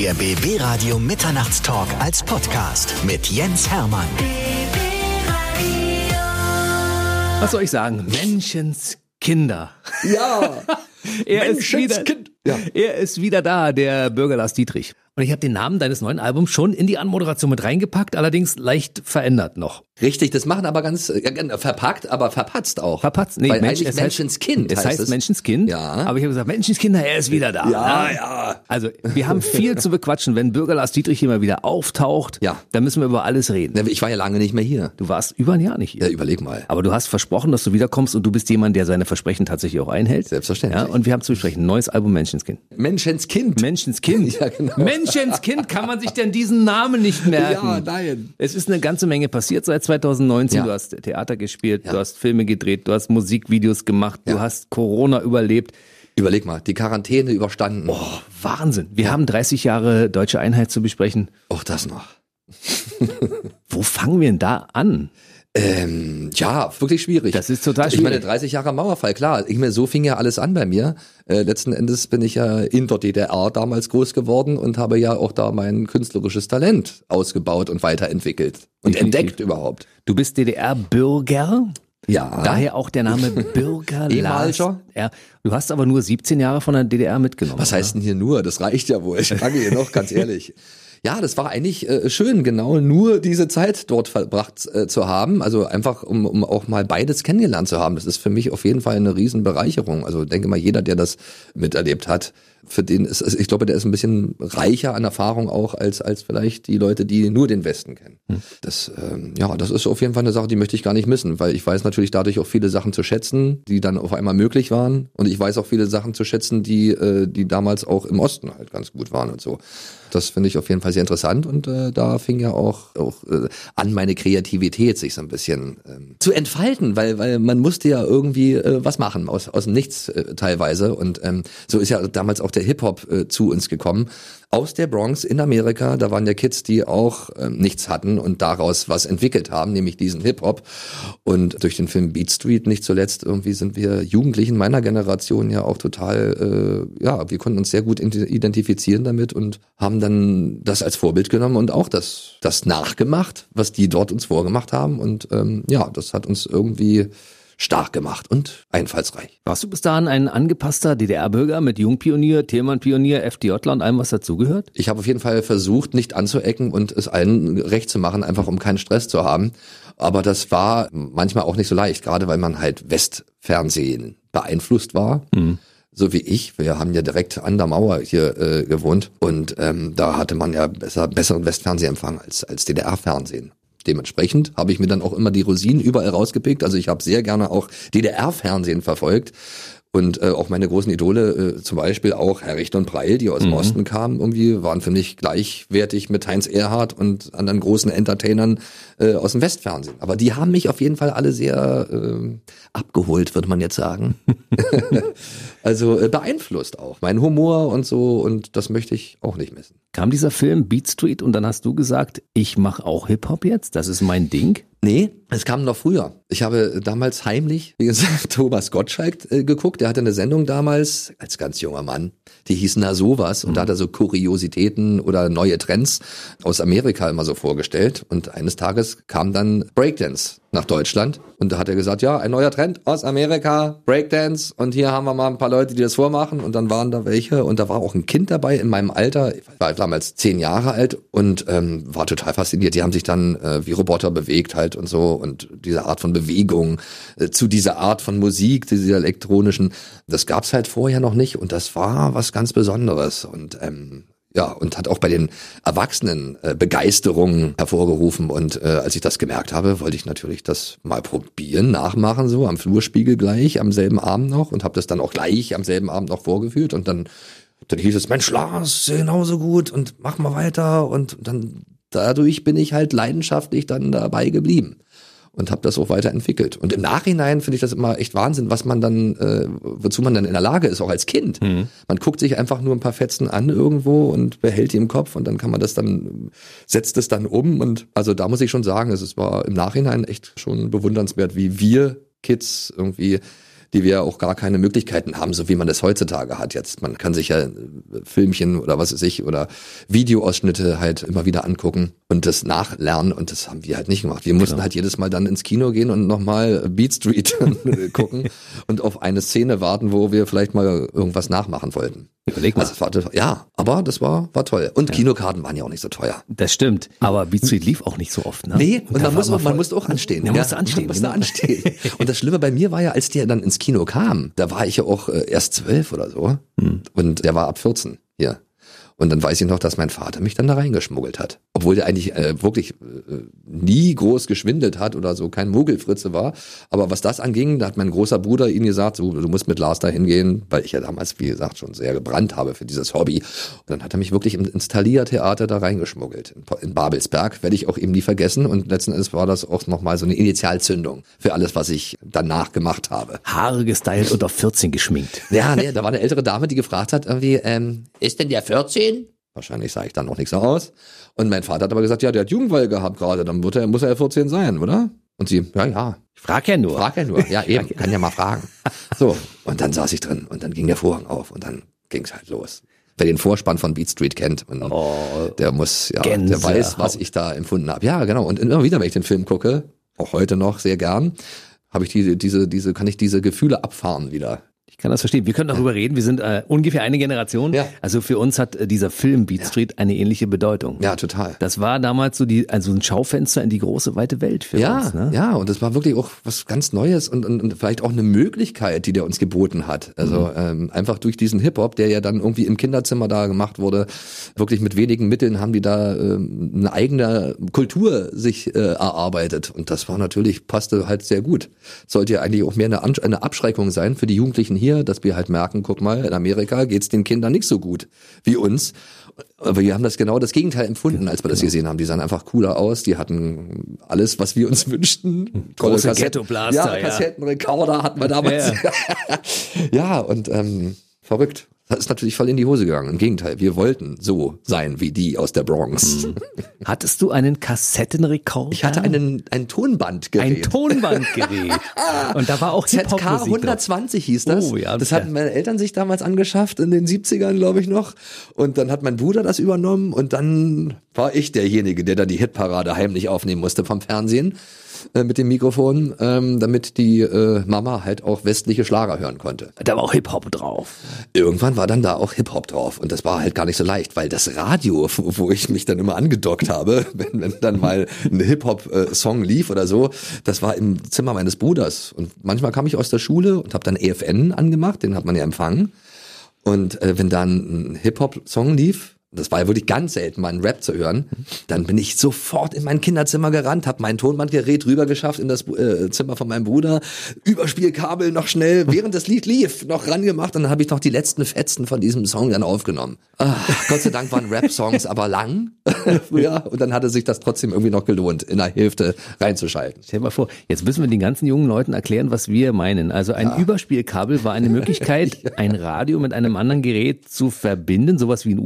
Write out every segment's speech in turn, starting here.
Der BB Radio Mitternachtstalk als Podcast mit Jens Hermann. Was soll ich sagen? Menschenskinder. Ja. er, ist wieder, Menschenskind. Ja. er ist wieder da, der Bürger Lars Dietrich. Und ich habe den Namen deines neuen Albums schon in die Anmoderation mit reingepackt, allerdings leicht verändert noch. Richtig, das machen aber ganz äh, verpackt, aber verpatzt auch. Verpatzt? Nee, Weil Mensch, es heißt- Menschenskind Es heißt heißt es. Menschenskind. Ja. Aber ich habe gesagt, Menschenskinder, er ist wieder da. Ja, ja. Also, wir haben viel zu bequatschen. Wenn Bürger Lars Dietrich hier mal wieder auftaucht, Ja. dann müssen wir über alles reden. Ich war ja lange nicht mehr hier. Du warst über ein Jahr nicht hier. Ja, überleg mal. Aber du hast versprochen, dass du wiederkommst und du bist jemand, der seine Versprechen tatsächlich auch einhält. Selbstverständlich. Ja, und wir haben zu besprechen. Neues Album Menschenskind. Menschenskind. Menschenskind. Ja, genau. Menschenskind, kann man sich denn diesen Namen nicht merken? Ja, nein. Es ist eine ganze Menge passiert seit 2019. Ja. Du hast Theater gespielt, Ja. du hast Filme gedreht, du hast Musikvideos gemacht, du Ja. hast Corona überlebt. Überleg mal, die Quarantäne überstanden. Oh, Wahnsinn. Wir haben 30 Jahre deutsche Einheit zu besprechen. Auch das noch. Wo fangen wir denn da an? Ähm, ja, wirklich schwierig. Das ist total Ich meine, schwierig. 30 Jahre Mauerfall, klar. Ich meine, so fing ja alles an bei mir. Äh, letzten Endes bin ich ja in der DDR damals groß geworden und habe ja auch da mein künstlerisches Talent ausgebaut und weiterentwickelt und Definitiv. entdeckt überhaupt. Du bist DDR-Bürger. Ja. Daher auch der Name Bürger Lars. Ja, du hast aber nur 17 Jahre von der DDR mitgenommen. Was heißt denn hier nur? Das reicht ja wohl. Ich frage hier noch, ganz ehrlich. Ja, das war eigentlich äh, schön, genau nur diese Zeit dort verbracht äh, zu haben. Also einfach, um, um auch mal beides kennengelernt zu haben. Das ist für mich auf jeden Fall eine Riesenbereicherung. Also denke mal, jeder, der das miterlebt hat, für den ist, also ich glaube, der ist ein bisschen reicher an Erfahrung auch als als vielleicht die Leute, die nur den Westen kennen. Das, ähm, ja, das ist auf jeden Fall eine Sache, die möchte ich gar nicht missen, weil ich weiß natürlich dadurch auch viele Sachen zu schätzen, die dann auf einmal möglich waren. Und ich weiß auch viele Sachen zu schätzen, die, äh, die damals auch im Osten halt ganz gut waren und so. Das finde ich auf jeden Fall sehr interessant und äh, da fing ja auch, auch äh, an, meine Kreativität sich so ein bisschen ähm, zu entfalten, weil, weil man musste ja irgendwie äh, was machen aus, aus dem Nichts äh, teilweise. Und ähm, so ist ja damals auch der Hip-Hop äh, zu uns gekommen. Aus der Bronx in Amerika, da waren ja Kids, die auch ähm, nichts hatten und daraus was entwickelt haben, nämlich diesen Hip-Hop. Und durch den Film Beat Street nicht zuletzt irgendwie sind wir Jugendlichen meiner Generation ja auch total, äh, ja, wir konnten uns sehr gut ident- identifizieren damit und haben dann das als Vorbild genommen und auch das, das nachgemacht, was die dort uns vorgemacht haben. Und ähm, ja, das hat uns irgendwie stark gemacht und einfallsreich. Warst du bis dahin ein angepasster DDR-Bürger mit Jungpionier, Thälmann-Pionier, FDJler und allem, was dazugehört? Ich habe auf jeden Fall versucht, nicht anzuecken und es allen recht zu machen, einfach um keinen Stress zu haben. Aber das war manchmal auch nicht so leicht, gerade weil man halt Westfernsehen beeinflusst war. So wie ich. Wir haben ja direkt an der Mauer hier äh, gewohnt und ähm, da hatte man ja besser, besseren Westfernsehempfang als, als DDR-Fernsehen. Dementsprechend habe ich mir dann auch immer die Rosinen überall rausgepickt. Also ich habe sehr gerne auch DDR-Fernsehen verfolgt. Und äh, auch meine großen Idole, äh, zum Beispiel auch Herr Richter und Preil, die aus dem Osten kamen, irgendwie waren für mich gleichwertig mit Heinz Erhardt und anderen großen Entertainern äh, aus dem Westfernsehen. Aber die haben mich auf jeden Fall alle sehr äh, abgeholt, würde man jetzt sagen. also äh, beeinflusst auch. Mein Humor und so und das möchte ich auch nicht missen. Kam dieser Film Beat Street und dann hast du gesagt, ich mache auch Hip-Hop jetzt, das ist mein Ding. Nee, es kam noch früher. Ich habe damals heimlich, wie gesagt, Thomas Gottschalk äh, geguckt. Der hatte eine Sendung damals als ganz junger Mann. Die hieß Na sowas. Und da hat er so Kuriositäten oder neue Trends aus Amerika immer so vorgestellt. Und eines Tages kam dann Breakdance nach Deutschland. Und da hat er gesagt, ja, ein neuer Trend aus Amerika, Breakdance. Und hier haben wir mal ein paar Leute, die das vormachen. Und dann waren da welche. Und da war auch ein Kind dabei in meinem Alter. Ich war damals zehn Jahre alt und ähm, war total fasziniert. Die haben sich dann äh, wie Roboter bewegt halt und so. Und diese Art von Bewegung äh, zu dieser Art von Musik, dieser elektronischen, das gab's halt vorher noch nicht. Und das war was ganz Besonderes. Und ähm, ja, und hat auch bei den Erwachsenen äh, Begeisterung hervorgerufen. Und äh, als ich das gemerkt habe, wollte ich natürlich das mal probieren, nachmachen, so am Flurspiegel gleich, am selben Abend noch und habe das dann auch gleich am selben Abend noch vorgeführt. Und dann, dann hieß es, Mensch, Lars, genauso gut und mach mal weiter. Und dann dadurch bin ich halt leidenschaftlich dann dabei geblieben und habe das auch weiterentwickelt. Und im Nachhinein finde ich das immer echt Wahnsinn, was man dann, äh, wozu man dann in der Lage ist, auch als Kind. Man guckt sich einfach nur ein paar Fetzen an irgendwo und behält die im Kopf und dann kann man das dann, setzt es dann um. Und also da muss ich schon sagen, es war im Nachhinein echt schon bewundernswert, wie wir Kids irgendwie die wir auch gar keine Möglichkeiten haben, so wie man das heutzutage hat jetzt. Man kann sich ja äh, Filmchen oder was weiß ich oder Videoausschnitte halt immer wieder angucken und das nachlernen und das haben wir halt nicht gemacht. Wir mussten Genau. halt jedes Mal dann ins Kino gehen und nochmal Beat Street gucken und auf eine Szene warten, wo wir vielleicht mal irgendwas nachmachen wollten. Überleg mal. Also war, ja, aber das war, war toll. Und Kinokarten waren ja auch nicht so teuer. Das stimmt. Aber Beat Street lief auch nicht so oft, ne? Nee, und da man, muss man voll- musste auch anstehen. Man musste anstehen, Man musste genau. anstehen. Und das Schlimme bei mir war ja, als der dann ins Kino kam, da war ich ja auch äh, erst zwölf oder so. Hm. Und der war ab 14 hier. Und dann weiß ich noch, dass mein Vater mich dann da reingeschmuggelt hat. Obwohl der eigentlich äh, wirklich äh, nie groß geschwindelt hat oder so, kein Mogelfritze war. Aber was das anging, da hat mein großer Bruder ihn gesagt, so, du musst mit Lars da hingehen, weil ich ja damals, wie gesagt, schon sehr gebrannt habe für dieses Hobby. Und dann hat er mich wirklich im- ins Thalia-Theater da reingeschmuggelt. In, in Babelsberg werde ich auch eben nie vergessen. Und letzten Endes war das auch nochmal so eine Initialzündung für alles, was ich danach gemacht habe. Haare gestylt und auf 14 geschminkt. Ja, nee, da war eine ältere Dame, die gefragt hat, irgendwie, ähm, ist denn der 14? Wahrscheinlich sah ich dann noch nicht so aus. Und mein Vater hat aber gesagt, ja, der hat Jugendweihe gehabt gerade, dann wird er, muss er ja 14 sein, oder? Und sie, ja, ja, Ich frag ja nur. frag ja nur. Ja, eben, kann ja mal fragen. So, und dann saß ich drin und dann ging der Vorhang auf und dann ging's halt los. Wer den Vorspann von Beat Street kennt, und der muss, ja, der Gänsehaut. weiß, was ich da empfunden habe. Ja, genau. Und immer wieder, wenn ich den Film gucke, auch heute noch sehr gern, habe ich diese, diese, diese, kann ich diese Gefühle abfahren wieder. Ich kann das verstehen. Wir können darüber reden. Wir sind äh, ungefähr eine Generation. Ja. Also für uns hat äh, dieser Film Beat Street eine ähnliche Bedeutung. Ja, total. Das war damals so die, also ein Schaufenster in die große weite Welt für Ja, uns. Ne? ja, und das war wirklich auch was ganz Neues und, und, und vielleicht auch eine Möglichkeit, die der uns geboten hat. Also Mhm. ähm, einfach durch diesen Hip-Hop, der ja dann irgendwie im Kinderzimmer da gemacht wurde, wirklich mit wenigen Mitteln haben die da ähm, eine eigene Kultur sich äh, erarbeitet. Und das war natürlich, passte halt sehr gut. Sollte ja eigentlich auch mehr eine, An eine Abschreckung sein für die Jugendlichen hier, dass wir halt merken, guck mal, in Amerika geht's den Kindern nicht so gut wie uns. Aber wir haben das genau das Gegenteil empfunden, als wir das gesehen haben. Die sahen einfach cooler aus, die hatten alles, was wir uns wünschten. Große Kassetten- Ghetto-Blaster, ja. ja. Kassettenrekorder hatten wir damals. Ja, und ähm, verrückt. Das ist natürlich voll in die Hose gegangen. Im Gegenteil, wir wollten so sein wie die aus der Bronx. Hattest du einen Kassettenrekorder? Ich hatte einen, ein Tonbandgerät. ein Tonbandgerät. Und da war auch ZK Hip-Hop-Musik drauf. 120 hieß das. Oh, ja, das hatten meine Eltern sich damals angeschafft in den 70ern, glaube ich noch. Und dann hat mein Bruder das übernommen und dann war ich derjenige, der dann die Hitparade heimlich aufnehmen musste vom Fernsehen äh, mit dem Mikrofon, ähm, damit die äh, Mama halt auch westliche Schlager hören konnte. Da war auch Hip-Hop drauf. Irgendwann war dann da auch Hip-Hop drauf und das war halt gar nicht so leicht, weil das Radio, wo ich mich dann immer angedockt habe, wenn, wenn dann mal ein Hip-Hop-Song lief oder so, das war im Zimmer meines Bruders und manchmal kam ich aus der Schule und habe dann EFN angemacht, den hat man ja empfangen und äh, wenn dann ein Hip-Hop-Song lief, das war ja wirklich ganz selten, mal einen Rap zu hören, dann bin ich sofort in mein Kinderzimmer gerannt, habe mein Tonbandgerät rüber geschafft in das äh, Zimmer von meinem Bruder, Überspielkabel noch schnell, während das Lied lief, noch rangemacht und dann habe ich noch die letzten Fetzen von diesem Song dann aufgenommen. Ah, Gott sei Dank waren Rap-Songs aber lang früher und dann hatte sich das trotzdem irgendwie noch gelohnt, in der Hälfte reinzuschalten. Stell dir mal vor, jetzt müssen wir den ganzen jungen Leuten erklären, was wir meinen. Also ein Überspielkabel war eine Möglichkeit, ein Radio mit einem anderen Gerät zu verbinden, sowas wie ein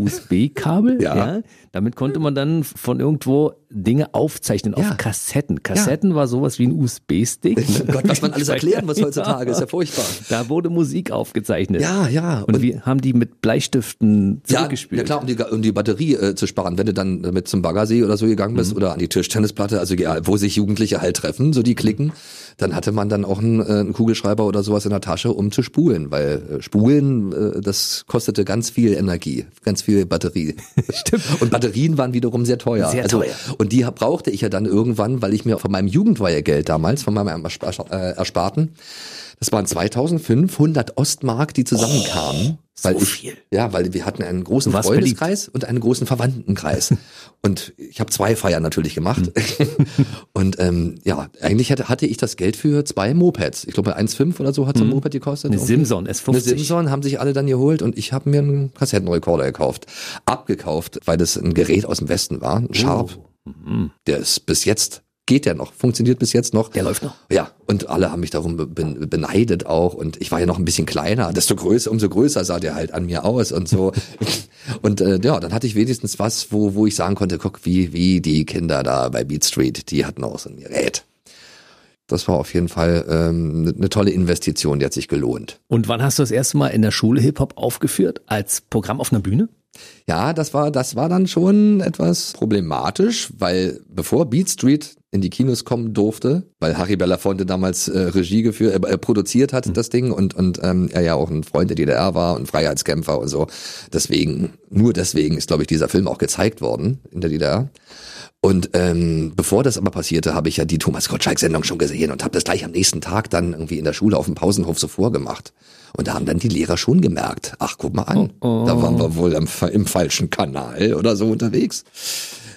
USB-Kabel. Ja. Damit konnte man dann von irgendwo Dinge aufzeichnen Ja. auf Kassetten. Kassetten war sowas wie ein USB-Stick. ne? Gott, was man alles erklären muss heutzutage, ist ja furchtbar. Da wurde Musik aufgezeichnet. Ja, ja. Und, wir haben die mit Bleistiften Ja, zurückgespielt. ja klar, um die, um die Batterie äh, zu sparen. Wenn du dann damit zum Baggersee oder so gegangen bist oder an die Tischtennisplatte, also egal, wo sich Jugendliche halt treffen, so die klicken, dann hatte man dann auch einen, äh, einen Kugelschreiber oder sowas in der Tasche, um zu spulen, weil äh, spulen, äh, das kostete ganz viel Energie, ganz viel Batterie. Stimmt. Und Batterien waren wiederum sehr teuer. Sehr also, teuer. Und die brauchte ich ja dann irgendwann, weil ich mir von meinem Jugendweihegeld damals, von meinem Erspar- Ersparten, das waren 2500 Ostmark, die zusammenkamen. weil so ich, viel. Ja, weil wir hatten einen großen Freundeskreis und einen großen Verwandtenkreis. und ich habe zwei Feiern natürlich gemacht. und ähm, ja, eigentlich hatte, hatte ich das Geld für zwei Mopeds. Ich glaube 1,5 oder so hat so ein Moped gekostet. Eine. Simson Eine S50. Simson haben sich alle dann geholt und ich habe mir einen Kassettenrekorder gekauft. Abgekauft, weil das ein Gerät aus dem Westen war, ein Sharp. Der ist bis jetzt, geht der noch, funktioniert bis jetzt noch. Der läuft noch. Ja, und alle haben mich darum be- be- beneidet auch und ich war ja noch ein bisschen kleiner, desto größer, umso größer sah der halt an mir aus und so. und äh, ja, dann hatte ich wenigstens was, wo, wo ich sagen konnte, guck, wie, wie die Kinder da bei Beat Street, die hatten auch so ein Gerät. das war auf jeden Fall ähm, eine tolle Investition, die hat sich gelohnt. Und wann hast du das erste Mal in der Schule Hip-Hop aufgeführt? Als Programm auf einer Bühne? Ja, das war, das war dann schon etwas problematisch, weil bevor Beat Street in die Kinos kommen durfte, weil Harry Belafonte damals äh, Regie geführt, äh, produziert hat, mhm. das Ding, und, und ähm, er ja auch ein Freund der DDR war und Freiheitskämpfer und so. Deswegen, nur deswegen ist, glaube ich, dieser Film auch gezeigt worden in der DDR. Und ähm, bevor das aber passierte, habe ich ja die Thomas Gottschalk-Sendung schon gesehen und habe das gleich am nächsten Tag dann irgendwie in der Schule auf dem Pausenhof so vorgemacht. Und da haben dann die Lehrer schon gemerkt, ach, guck mal an, oh, oh. da waren wir wohl im, im falschen Kanal oder so unterwegs.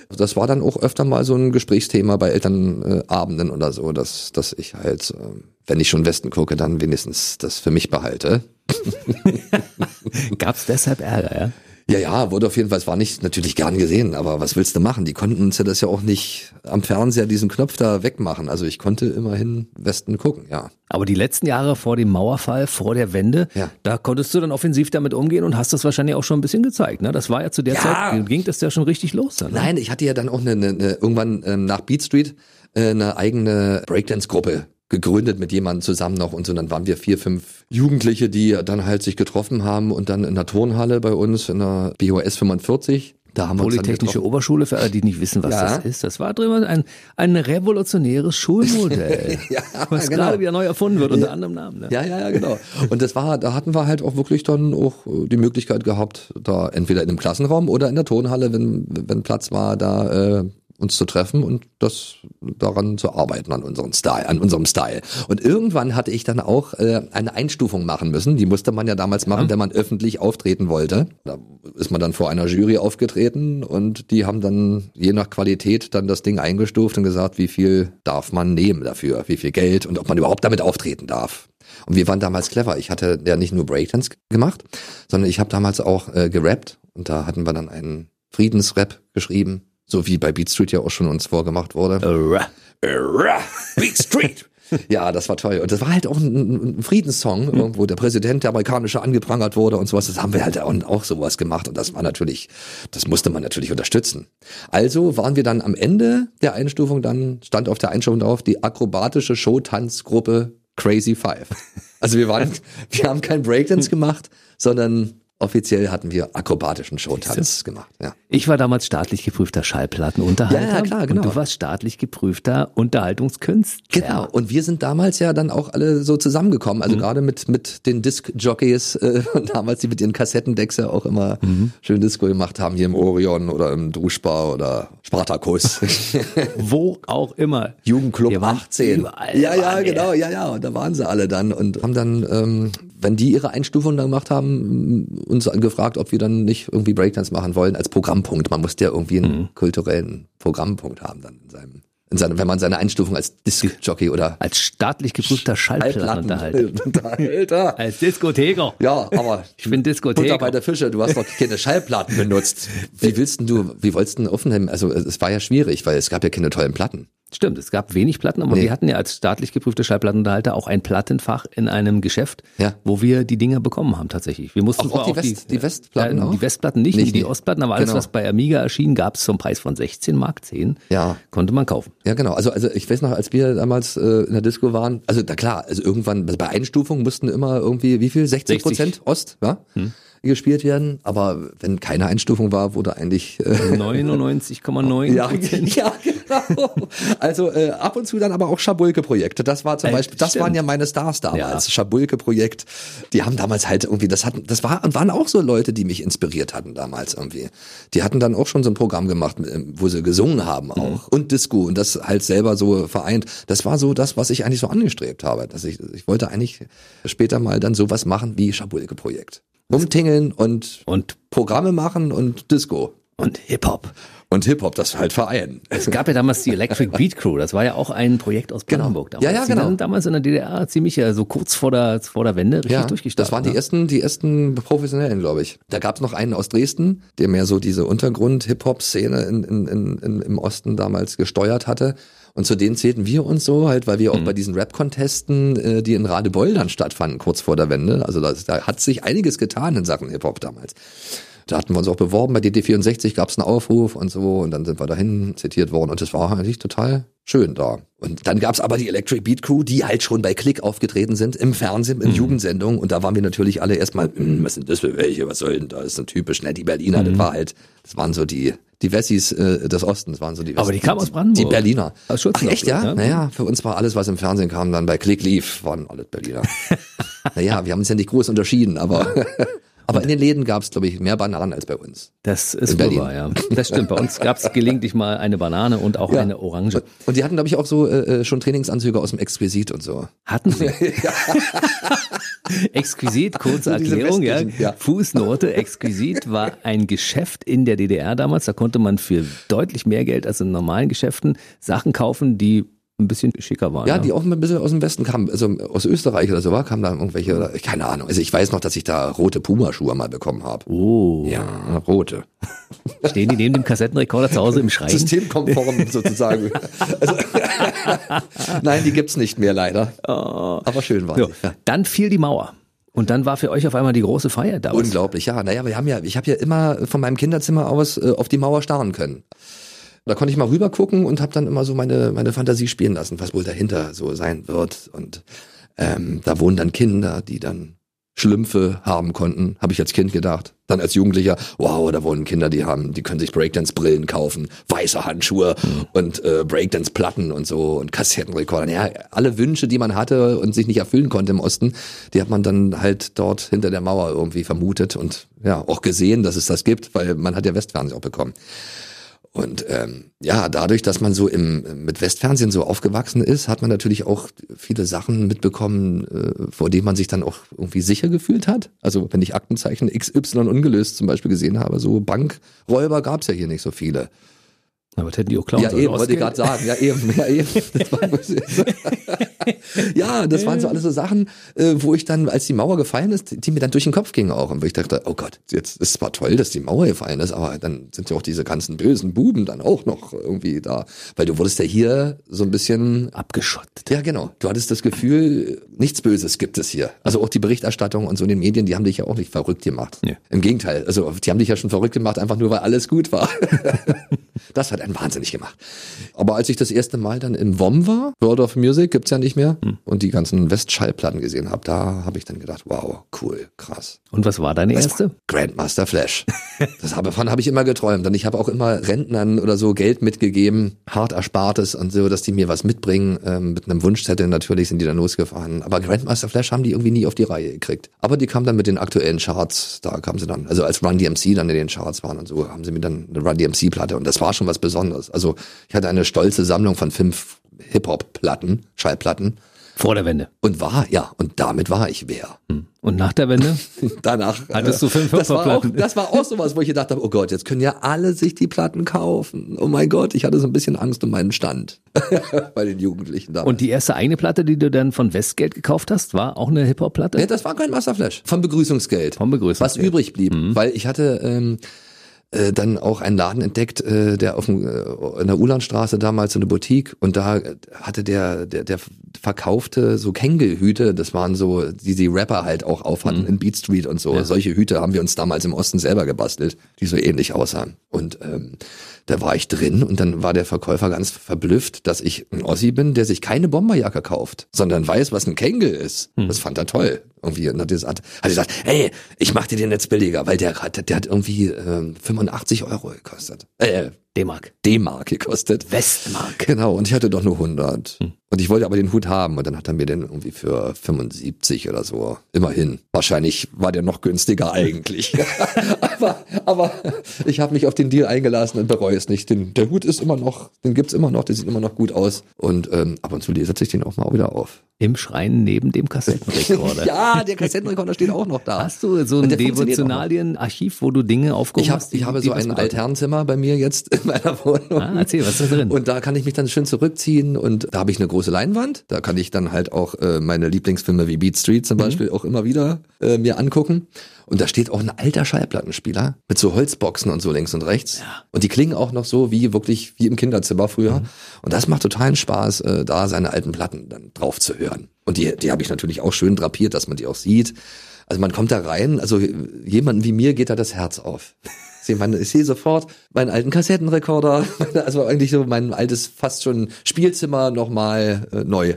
Das war dann auch öfter mal so ein Gesprächsthema bei Elternabenden oder so, dass, dass ich halt, äh, wenn ich schon Westen gucke, dann wenigstens das für mich behalte. Gab's deshalb Ärger, ja? Ja, ja, wurde auf jeden Fall, es war nicht natürlich gern gesehen, aber was willst du machen? Die konnten uns ja das ja auch nicht am Fernseher diesen Knopf da wegmachen. Also ich konnte immerhin Westen gucken, ja. Aber die letzten Jahre vor dem Mauerfall, vor der Wende, ja. da konntest du dann offensiv damit umgehen und hast das wahrscheinlich auch schon ein bisschen gezeigt. Ne? Das war ja zu der ja. Zeit, ging das ja schon richtig los dann. Ne? Nein, ich hatte ja dann auch eine, eine, eine irgendwann ähm, nach Beat Street äh, eine eigene Breakdance-Gruppe gegründet mit jemandem zusammen noch und so. dann waren wir vier, fünf Jugendliche, die dann halt sich getroffen haben und dann in der Turnhalle bei uns in der BOS 45 da haben Polytechnische Oberschule, für alle, die nicht wissen, was ja. das ist. Das war drin ein, ein revolutionäres Schulmodell, ja, was genau. gerade wieder neu erfunden wird, unter ja. anderem Namen. Ne? Ja, ja, ja, genau. Und das war, da hatten wir halt auch wirklich dann auch die Möglichkeit gehabt, da entweder in einem Klassenraum oder in der Turnhalle, wenn, wenn Platz war, da äh, uns zu treffen und das daran zu arbeiten an unserem Style, an unserem Style. Und irgendwann hatte ich dann auch äh, eine Einstufung machen müssen. Die musste man ja damals machen, ja. wenn man öffentlich auftreten wollte. Da ist man dann vor einer Jury aufgetreten und die haben dann je nach Qualität dann das Ding eingestuft und gesagt, wie viel darf man nehmen dafür, wie viel Geld und ob man überhaupt damit auftreten darf. Und wir waren damals clever. Ich hatte ja nicht nur Breakdance gemacht, sondern ich habe damals auch äh, gerappt und da hatten wir dann einen Friedensrap geschrieben so wie bei Beat Street ja auch schon uns vorgemacht wurde. Beat Street! ja, das war toll. Und das war halt auch ein, ein Friedenssong, hm. wo der Präsident der amerikanische angeprangert wurde und sowas. Das haben wir halt auch, auch sowas gemacht. Und das war natürlich, das musste man natürlich unterstützen. Also waren wir dann am Ende der Einstufung, dann stand auf der Einstufung drauf, die akrobatische Showtanzgruppe Crazy Five. Also wir waren, wir haben kein Breakdance gemacht, sondern offiziell hatten wir akrobatischen Showtanz gemacht. Ja. Ich war damals staatlich geprüfter Schallplattenunterhalter. Ja, ja, klar, genau. Und du warst staatlich geprüfter Unterhaltungskünstler. Genau. Und wir sind damals ja dann auch alle so zusammengekommen. Also mhm. gerade mit, mit den Disc-Jockeys, äh, damals, die mit ihren Kassettendecks ja auch immer mhm. schön Disco gemacht haben, hier im Orion oder im Duschbar oder Spartakus. Wo auch immer. Jugendclub 18. Ja, ja, genau, ja, ja. Und da waren sie alle dann und haben dann, ähm, wenn die ihre Einstufung dann gemacht haben, uns gefragt, ob wir dann nicht irgendwie Breakdance machen wollen als Programmpunkt. Man musste ja irgendwie einen mhm. kulturellen Programmpunkt haben dann in seinem in seinem, wenn man seine Einstufung als Disc-Jockey oder als staatlich geprüfter Schallplattenunterhalter. als Diskotheker. Ja, aber ich bin Diskotheker. Butter bei der Fische, du hast doch keine Schallplatten benutzt. Wie willst denn du, wie wolltest du Offenheim, also es war ja schwierig, weil es gab ja keine tollen Platten. Stimmt, es gab wenig Platten, aber nee. wir hatten ja als staatlich geprüfte Schallplattenunterhalter auch ein Plattenfach in einem Geschäft, ja. wo wir die Dinger bekommen haben tatsächlich. Wir mussten auch, auch, die, West, die, Westplatten, ja, die Westplatten nicht, nicht die, die Ostplatten, aber alles, genau. was bei Amiga erschien, gab es zum Preis von 16 Mark 10. Ja. Konnte man kaufen. Ja, genau. Also, also ich weiß noch, als wir damals äh, in der Disco waren, also da klar, also irgendwann also bei Einstufung mussten immer irgendwie wie viel? 60 Prozent Ost, ja? Hm gespielt werden. Aber wenn keine Einstufung war, wurde eigentlich äh, 99,9 ja, ja, genau. Also äh, ab und zu dann aber auch Schabulke-Projekte. Das war zum äh, Beispiel, das stimmt. waren ja meine Stars damals. Ja. Schabulke-Projekt. Die haben damals halt irgendwie, das hatten, das war, waren auch so Leute, die mich inspiriert hatten damals irgendwie. Die hatten dann auch schon so ein Programm gemacht, wo sie gesungen haben auch mhm. und Disco und das halt selber so vereint. Das war so das, was ich eigentlich so angestrebt habe. Dass ich, ich wollte eigentlich später mal dann sowas machen wie Schabulke-Projekt rumtingeln und, und Programme machen und Disco. Und Hip-Hop. Und Hip-Hop, das halt vereinen. Es gab ja damals die Electric Beat Crew, das war ja auch ein Projekt aus genau. Brandenburg damals. Ja, ja, genau. Die sind damals in der DDR ziemlich, ja, so kurz vor der, vor der Wende richtig ja, durchgestartet. Das waren die ne? ersten, die ersten Professionellen, glaube ich. Da gab es noch einen aus Dresden, der mehr so diese Untergrund-Hip-Hop-Szene in, in, in, in, im Osten damals gesteuert hatte. Und zu denen zählten wir uns so halt, weil wir auch mhm. bei diesen Rap-Contesten, äh, die in Radebeul dann stattfanden, kurz vor der Wende, also das, da hat sich einiges getan in Sachen Hip-Hop damals. Da hatten wir uns auch beworben, bei DD64 gab es einen Aufruf und so und dann sind wir dahin zitiert worden und es war eigentlich total schön da. Und dann gab's aber die Electric Beat Crew, die halt schon bei Click aufgetreten sind, im Fernsehen, in mhm. Jugendsendungen. Und da waren wir natürlich alle erstmal, hm, was sind das für welche, was soll denn da? Das ist ein typisch, ne? Die Berliner, mhm. das war halt, das waren so die, die Wessis äh, des Ostens waren so die Wessis. Aber die kamen aus Brandenburg. Die Berliner. Aus Ach, echt, ja? ja? Naja, für uns war alles, was im Fernsehen kam, dann bei Click lief, waren alles Berliner. naja, wir haben uns ja nicht groß unterschieden, aber aber in den Läden gab es, glaube ich, mehr Bananen als bei uns. Das ist wahr, ja. Das stimmt. Bei uns gab es gelegentlich mal eine Banane und auch ja. eine Orange. Und die hatten, glaube ich, auch so äh, äh, schon Trainingsanzüge aus dem Exquisit und so. Hatten sie? Exquisit, kurze Erklärung, ja. ja. Fußnote. Exquisit war ein Geschäft in der DDR damals. Da konnte man für deutlich mehr Geld als in normalen Geschäften Sachen kaufen, die ein bisschen schicker waren. Ja, ja, die auch ein bisschen aus dem Westen kamen, also aus Österreich oder so war, kamen da irgendwelche, oder, keine Ahnung. Also ich weiß noch, dass ich da rote Pumaschuhe mal bekommen habe. Oh. Ja, rote. Stehen die neben dem Kassettenrekorder zu Hause im Schrein? Systemkonform sozusagen. Also, Nein, die gibt's nicht mehr leider. Oh. Aber schön war so, ja. Dann fiel die Mauer. Und dann war für euch auf einmal die große Feier da. Unglaublich, ja. Naja, wir haben ja, ich habe ja immer von meinem Kinderzimmer aus äh, auf die Mauer starren können. Da konnte ich mal rüber gucken und habe dann immer so meine, meine Fantasie spielen lassen, was wohl dahinter so sein wird. Und ähm, da wohnen dann Kinder, die dann Schlümpfe haben konnten, habe ich als Kind gedacht. Dann als Jugendlicher, wow, da wohnen Kinder, die haben, die können sich Breakdance-Brillen kaufen, weiße Handschuhe und äh, Breakdance-Platten und so und Kassettenrekorder. Ja, alle Wünsche, die man hatte und sich nicht erfüllen konnte im Osten, die hat man dann halt dort hinter der Mauer irgendwie vermutet und ja auch gesehen, dass es das gibt, weil man hat ja Westfernsehen auch bekommen. Und ähm, ja, dadurch, dass man so im mit Westfernsehen so aufgewachsen ist, hat man natürlich auch viele Sachen mitbekommen, äh, vor denen man sich dann auch irgendwie sicher gefühlt hat. Also wenn ich Aktenzeichen XY ungelöst zum Beispiel gesehen habe, so Bankräuber gab's ja hier nicht so viele. Aber das hätten die auch klauen Ja, eben, wollte ich gerade sagen. Ja, eben. Ja, eben. Das war, ja, das waren so alles so Sachen, äh, wo ich dann, als die Mauer gefallen ist, die mir dann durch den Kopf gingen auch. Und wo ich dachte, oh Gott, jetzt ist zwar toll, dass die Mauer gefallen ist, aber dann sind ja auch diese ganzen bösen Buben dann auch noch irgendwie da. Weil du wurdest ja hier so ein bisschen abgeschottet. Ja, genau. Du hattest das Gefühl, nichts Böses gibt es hier. Also auch die Berichterstattung und so in den Medien, die haben dich ja auch nicht verrückt gemacht. Ja. Im Gegenteil. Also die haben dich ja schon verrückt gemacht, einfach nur, weil alles gut war. das hat einen wahnsinnig gemacht. Aber als ich das erste Mal dann in WOM war, World of Music gibt's ja nicht mehr, hm. und die ganzen Westschallplatten gesehen habe, da habe ich dann gedacht, wow, cool, krass. Und was war deine erste? Grandmaster Flash. das habe, davon habe ich immer geträumt. Und ich habe auch immer Rentnern oder so Geld mitgegeben, hart erspartes und so, dass die mir was mitbringen. Ähm, mit einem Wunschzettel natürlich sind die dann losgefahren. Aber Grandmaster Flash haben die irgendwie nie auf die Reihe gekriegt. Aber die kamen dann mit den aktuellen Charts, da kamen sie dann, also als Run DMC dann in den Charts waren und so, haben sie mir dann eine Run DMC Platte und das war schon was Besonderes. Also ich hatte eine stolze Sammlung von fünf Hip-Hop-Platten, Schallplatten. Vor der Wende. Und war, ja, und damit war ich wer. Hm. Und nach der Wende? Danach. Hattest du fünf das war, auch, das war auch sowas, wo ich gedacht habe, oh Gott, jetzt können ja alle sich die Platten kaufen. Oh mein Gott, ich hatte so ein bisschen Angst um meinen Stand. Bei den Jugendlichen damals. Und die erste eigene Platte, die du dann von Westgeld gekauft hast, war auch eine Hip-Hop-Platte? Ja, das war kein Masterflash. Vom Begrüßungsgeld. Vom Begrüßungsgeld. Was übrig blieb. Mhm. Weil ich hatte, ähm, äh, dann auch einen Laden entdeckt, äh, der auf dem, äh, in der Ulandstraße damals so eine Boutique und da hatte der, der, der verkaufte so Kängelhüte, das waren so, die die Rapper halt auch aufhatten mhm. in Beat Street und so. Ja. Solche Hüte haben wir uns damals im Osten selber gebastelt, die so ähnlich aussahen. Und ähm, da war ich drin und dann war der Verkäufer ganz verblüfft, dass ich ein Ossi bin, der sich keine Bomberjacke kauft, sondern weiß, was ein Kängel ist. Mhm. Das fand er toll. Irgendwie und hat gesagt, hat gesagt, hey, ich mach dir den jetzt billiger, weil der hat, der hat irgendwie äh, 85 Euro gekostet. Äh, D-Mark. D-Mark gekostet. Westmark. Genau, und ich hatte doch nur 100. Hm. Und ich wollte aber den Hut haben und dann hat er mir den irgendwie für 75 oder so. Immerhin. Wahrscheinlich war der noch günstiger eigentlich. aber, aber ich habe mich auf den Deal eingelassen und bereue es nicht. Den, der Hut ist immer noch, den gibt's immer noch, der sieht immer noch gut aus. Und ähm, ab und zu setze ich den auch mal wieder auf. Im Schrein neben dem Kassettenrekorder. ja, der Kassettenrekorder steht auch noch da. Hast du so ein Devotionalienarchiv, wo du Dinge aufgehoben ich hab, hast? Ich habe so ein Altherrenzimmer bei mir jetzt meiner Wohnung. Ah, erzähl, was ist da drin? Und da kann ich mich dann schön zurückziehen und da habe ich eine große Leinwand. Da kann ich dann halt auch äh, meine Lieblingsfilme wie Beat Street zum mhm. Beispiel auch immer wieder äh, mir angucken. Und da steht auch ein alter Schallplattenspieler mit so Holzboxen und so links und rechts. Ja. Und die klingen auch noch so wie wirklich wie im Kinderzimmer früher. Mhm. Und das macht totalen Spaß, äh, da seine alten Platten dann drauf zu hören. Und die, die habe ich natürlich auch schön drapiert, dass man die auch sieht. Also man kommt da rein, also jemanden wie mir geht da das Herz auf. Ich sehe sofort meinen alten Kassettenrekorder, also eigentlich so mein altes fast schon Spielzimmer nochmal äh, neu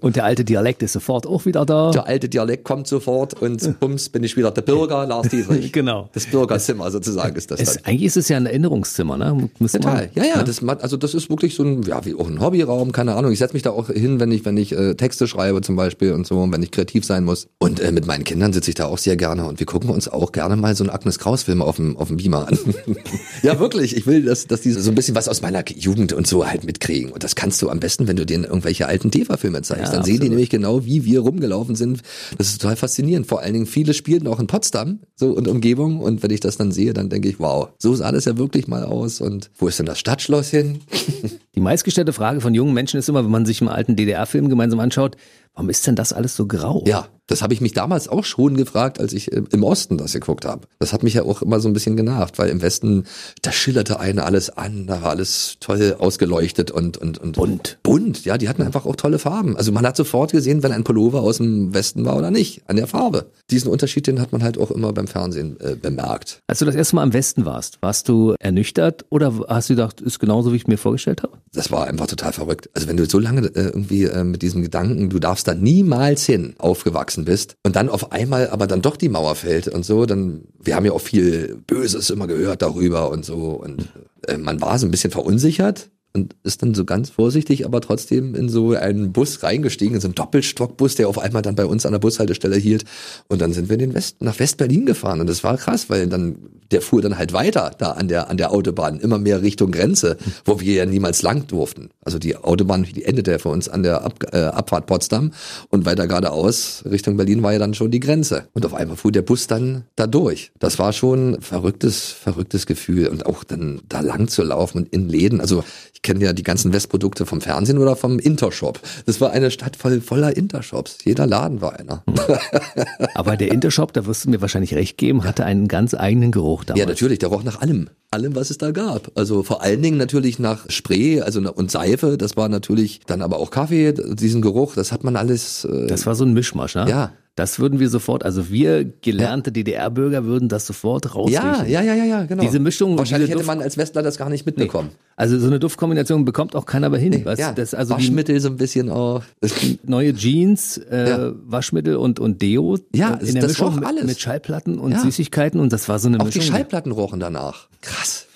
und der alte Dialekt ist sofort auch wieder da. Der alte Dialekt kommt sofort und bums bin ich wieder der Bürger, Lars Dietrich. genau. Das Bürgerzimmer sozusagen ist das. Es, eigentlich ist es ja ein Erinnerungszimmer, ne? Muss Total. Ja, ja, ja, Das, also das ist wirklich so ein, ja, wie auch ein Hobbyraum, keine Ahnung. Ich setze mich da auch hin, wenn ich, wenn ich äh, Texte schreibe zum Beispiel und so, wenn ich kreativ sein muss. Und äh, mit meinen Kindern sitze ich da auch sehr gerne und wir gucken uns auch gerne mal so einen Agnes Kraus-Film auf dem, auf dem Beamer an. ja, wirklich. Ich will, dass, dass die so ein bisschen was aus meiner Jugend und so halt mitkriegen. Und das kannst du am besten, wenn du denen irgendwelche alten TV-Filme zeigst. Ja, dann sehen die nämlich genau, wie wir rumgelaufen sind. Das ist total faszinierend. Vor allen Dingen, viele spielten auch in Potsdam so und Umgebung. Und wenn ich das dann sehe, dann denke ich, wow, so sah das ja wirklich mal aus. Und wo ist denn das Stadtschloss hin? Die meistgestellte Frage von jungen Menschen ist immer, wenn man sich einen alten DDR-Film gemeinsam anschaut, warum ist denn das alles so grau? Ja, das habe ich mich damals auch schon gefragt, als ich äh, im Osten das geguckt habe. Das hat mich ja auch immer so ein bisschen genervt, weil im Westen, da schillerte eine alles an, da war alles toll ausgeleuchtet und, und, und bunt. Bunt, ja, die hatten einfach auch tolle Farben. Also man hat sofort gesehen, wenn ein Pullover aus dem Westen war oder nicht, an der Farbe. Diesen Unterschied, den hat man halt auch immer beim Fernsehen äh, bemerkt. Als du das erste Mal im Westen warst, warst du ernüchtert oder hast du gedacht, ist genauso, wie ich mir vorgestellt habe? Das war einfach total verrückt. Also wenn du so lange äh, irgendwie äh, mit diesem Gedanken, du darfst da niemals hin, aufgewachsen bist und dann auf einmal aber dann doch die Mauer fällt und so, dann, wir haben ja auch viel Böses immer gehört darüber und so und äh, man war so ein bisschen verunsichert und ist dann so ganz vorsichtig, aber trotzdem in so einen Bus reingestiegen, in so einen Doppelstockbus, der auf einmal dann bei uns an der Bushaltestelle hielt. Und dann sind wir in den West, nach West-Berlin gefahren. Und das war krass, weil dann, der fuhr dann halt weiter da an der, an der Autobahn, immer mehr Richtung Grenze, wo wir ja niemals lang durften. Also die Autobahn, die endete ja für uns an der Ab, äh, Abfahrt Potsdam und weiter geradeaus Richtung Berlin war ja dann schon die Grenze. Und auf einmal fuhr der Bus dann da durch. Das war schon verrücktes, verrücktes Gefühl. Und auch dann da lang zu laufen und in Läden. Also ich kenne ja die ganzen Westprodukte vom Fernsehen oder vom Intershop. Das war eine Stadt voll, voller Intershops. Jeder Laden war einer. Aber der Intershop, da wirst du mir wahrscheinlich recht geben, hatte einen ganz eigenen Geruch damals. Ja, natürlich, der roch nach allem. Allem, was es da gab. Also vor allen Dingen natürlich nach Spray also und Seife. Das war natürlich dann aber auch Kaffee, diesen Geruch, das hat man alles. Äh, das war so ein Mischmasch, ne? Ja. Das würden wir sofort, also wir gelernte ja. DDR-Bürger würden das sofort rausriechen. Ja, ja, ja, ja, genau. Diese Mischung. Wahrscheinlich hätte man als Westler das gar nicht mitbekommen. Nee. Also so eine Duftkombination bekommt auch keiner mehr hin. Nee, ja. das, also Waschmittel so ein bisschen auch. Neue Jeans, äh, ja. Waschmittel und, und Deo. Ja, in der das Mischung alles. Mit, mit Schallplatten und. Süßigkeiten und das war so eine auch Mischung. Auch die Schallplatten rochen danach. Krass.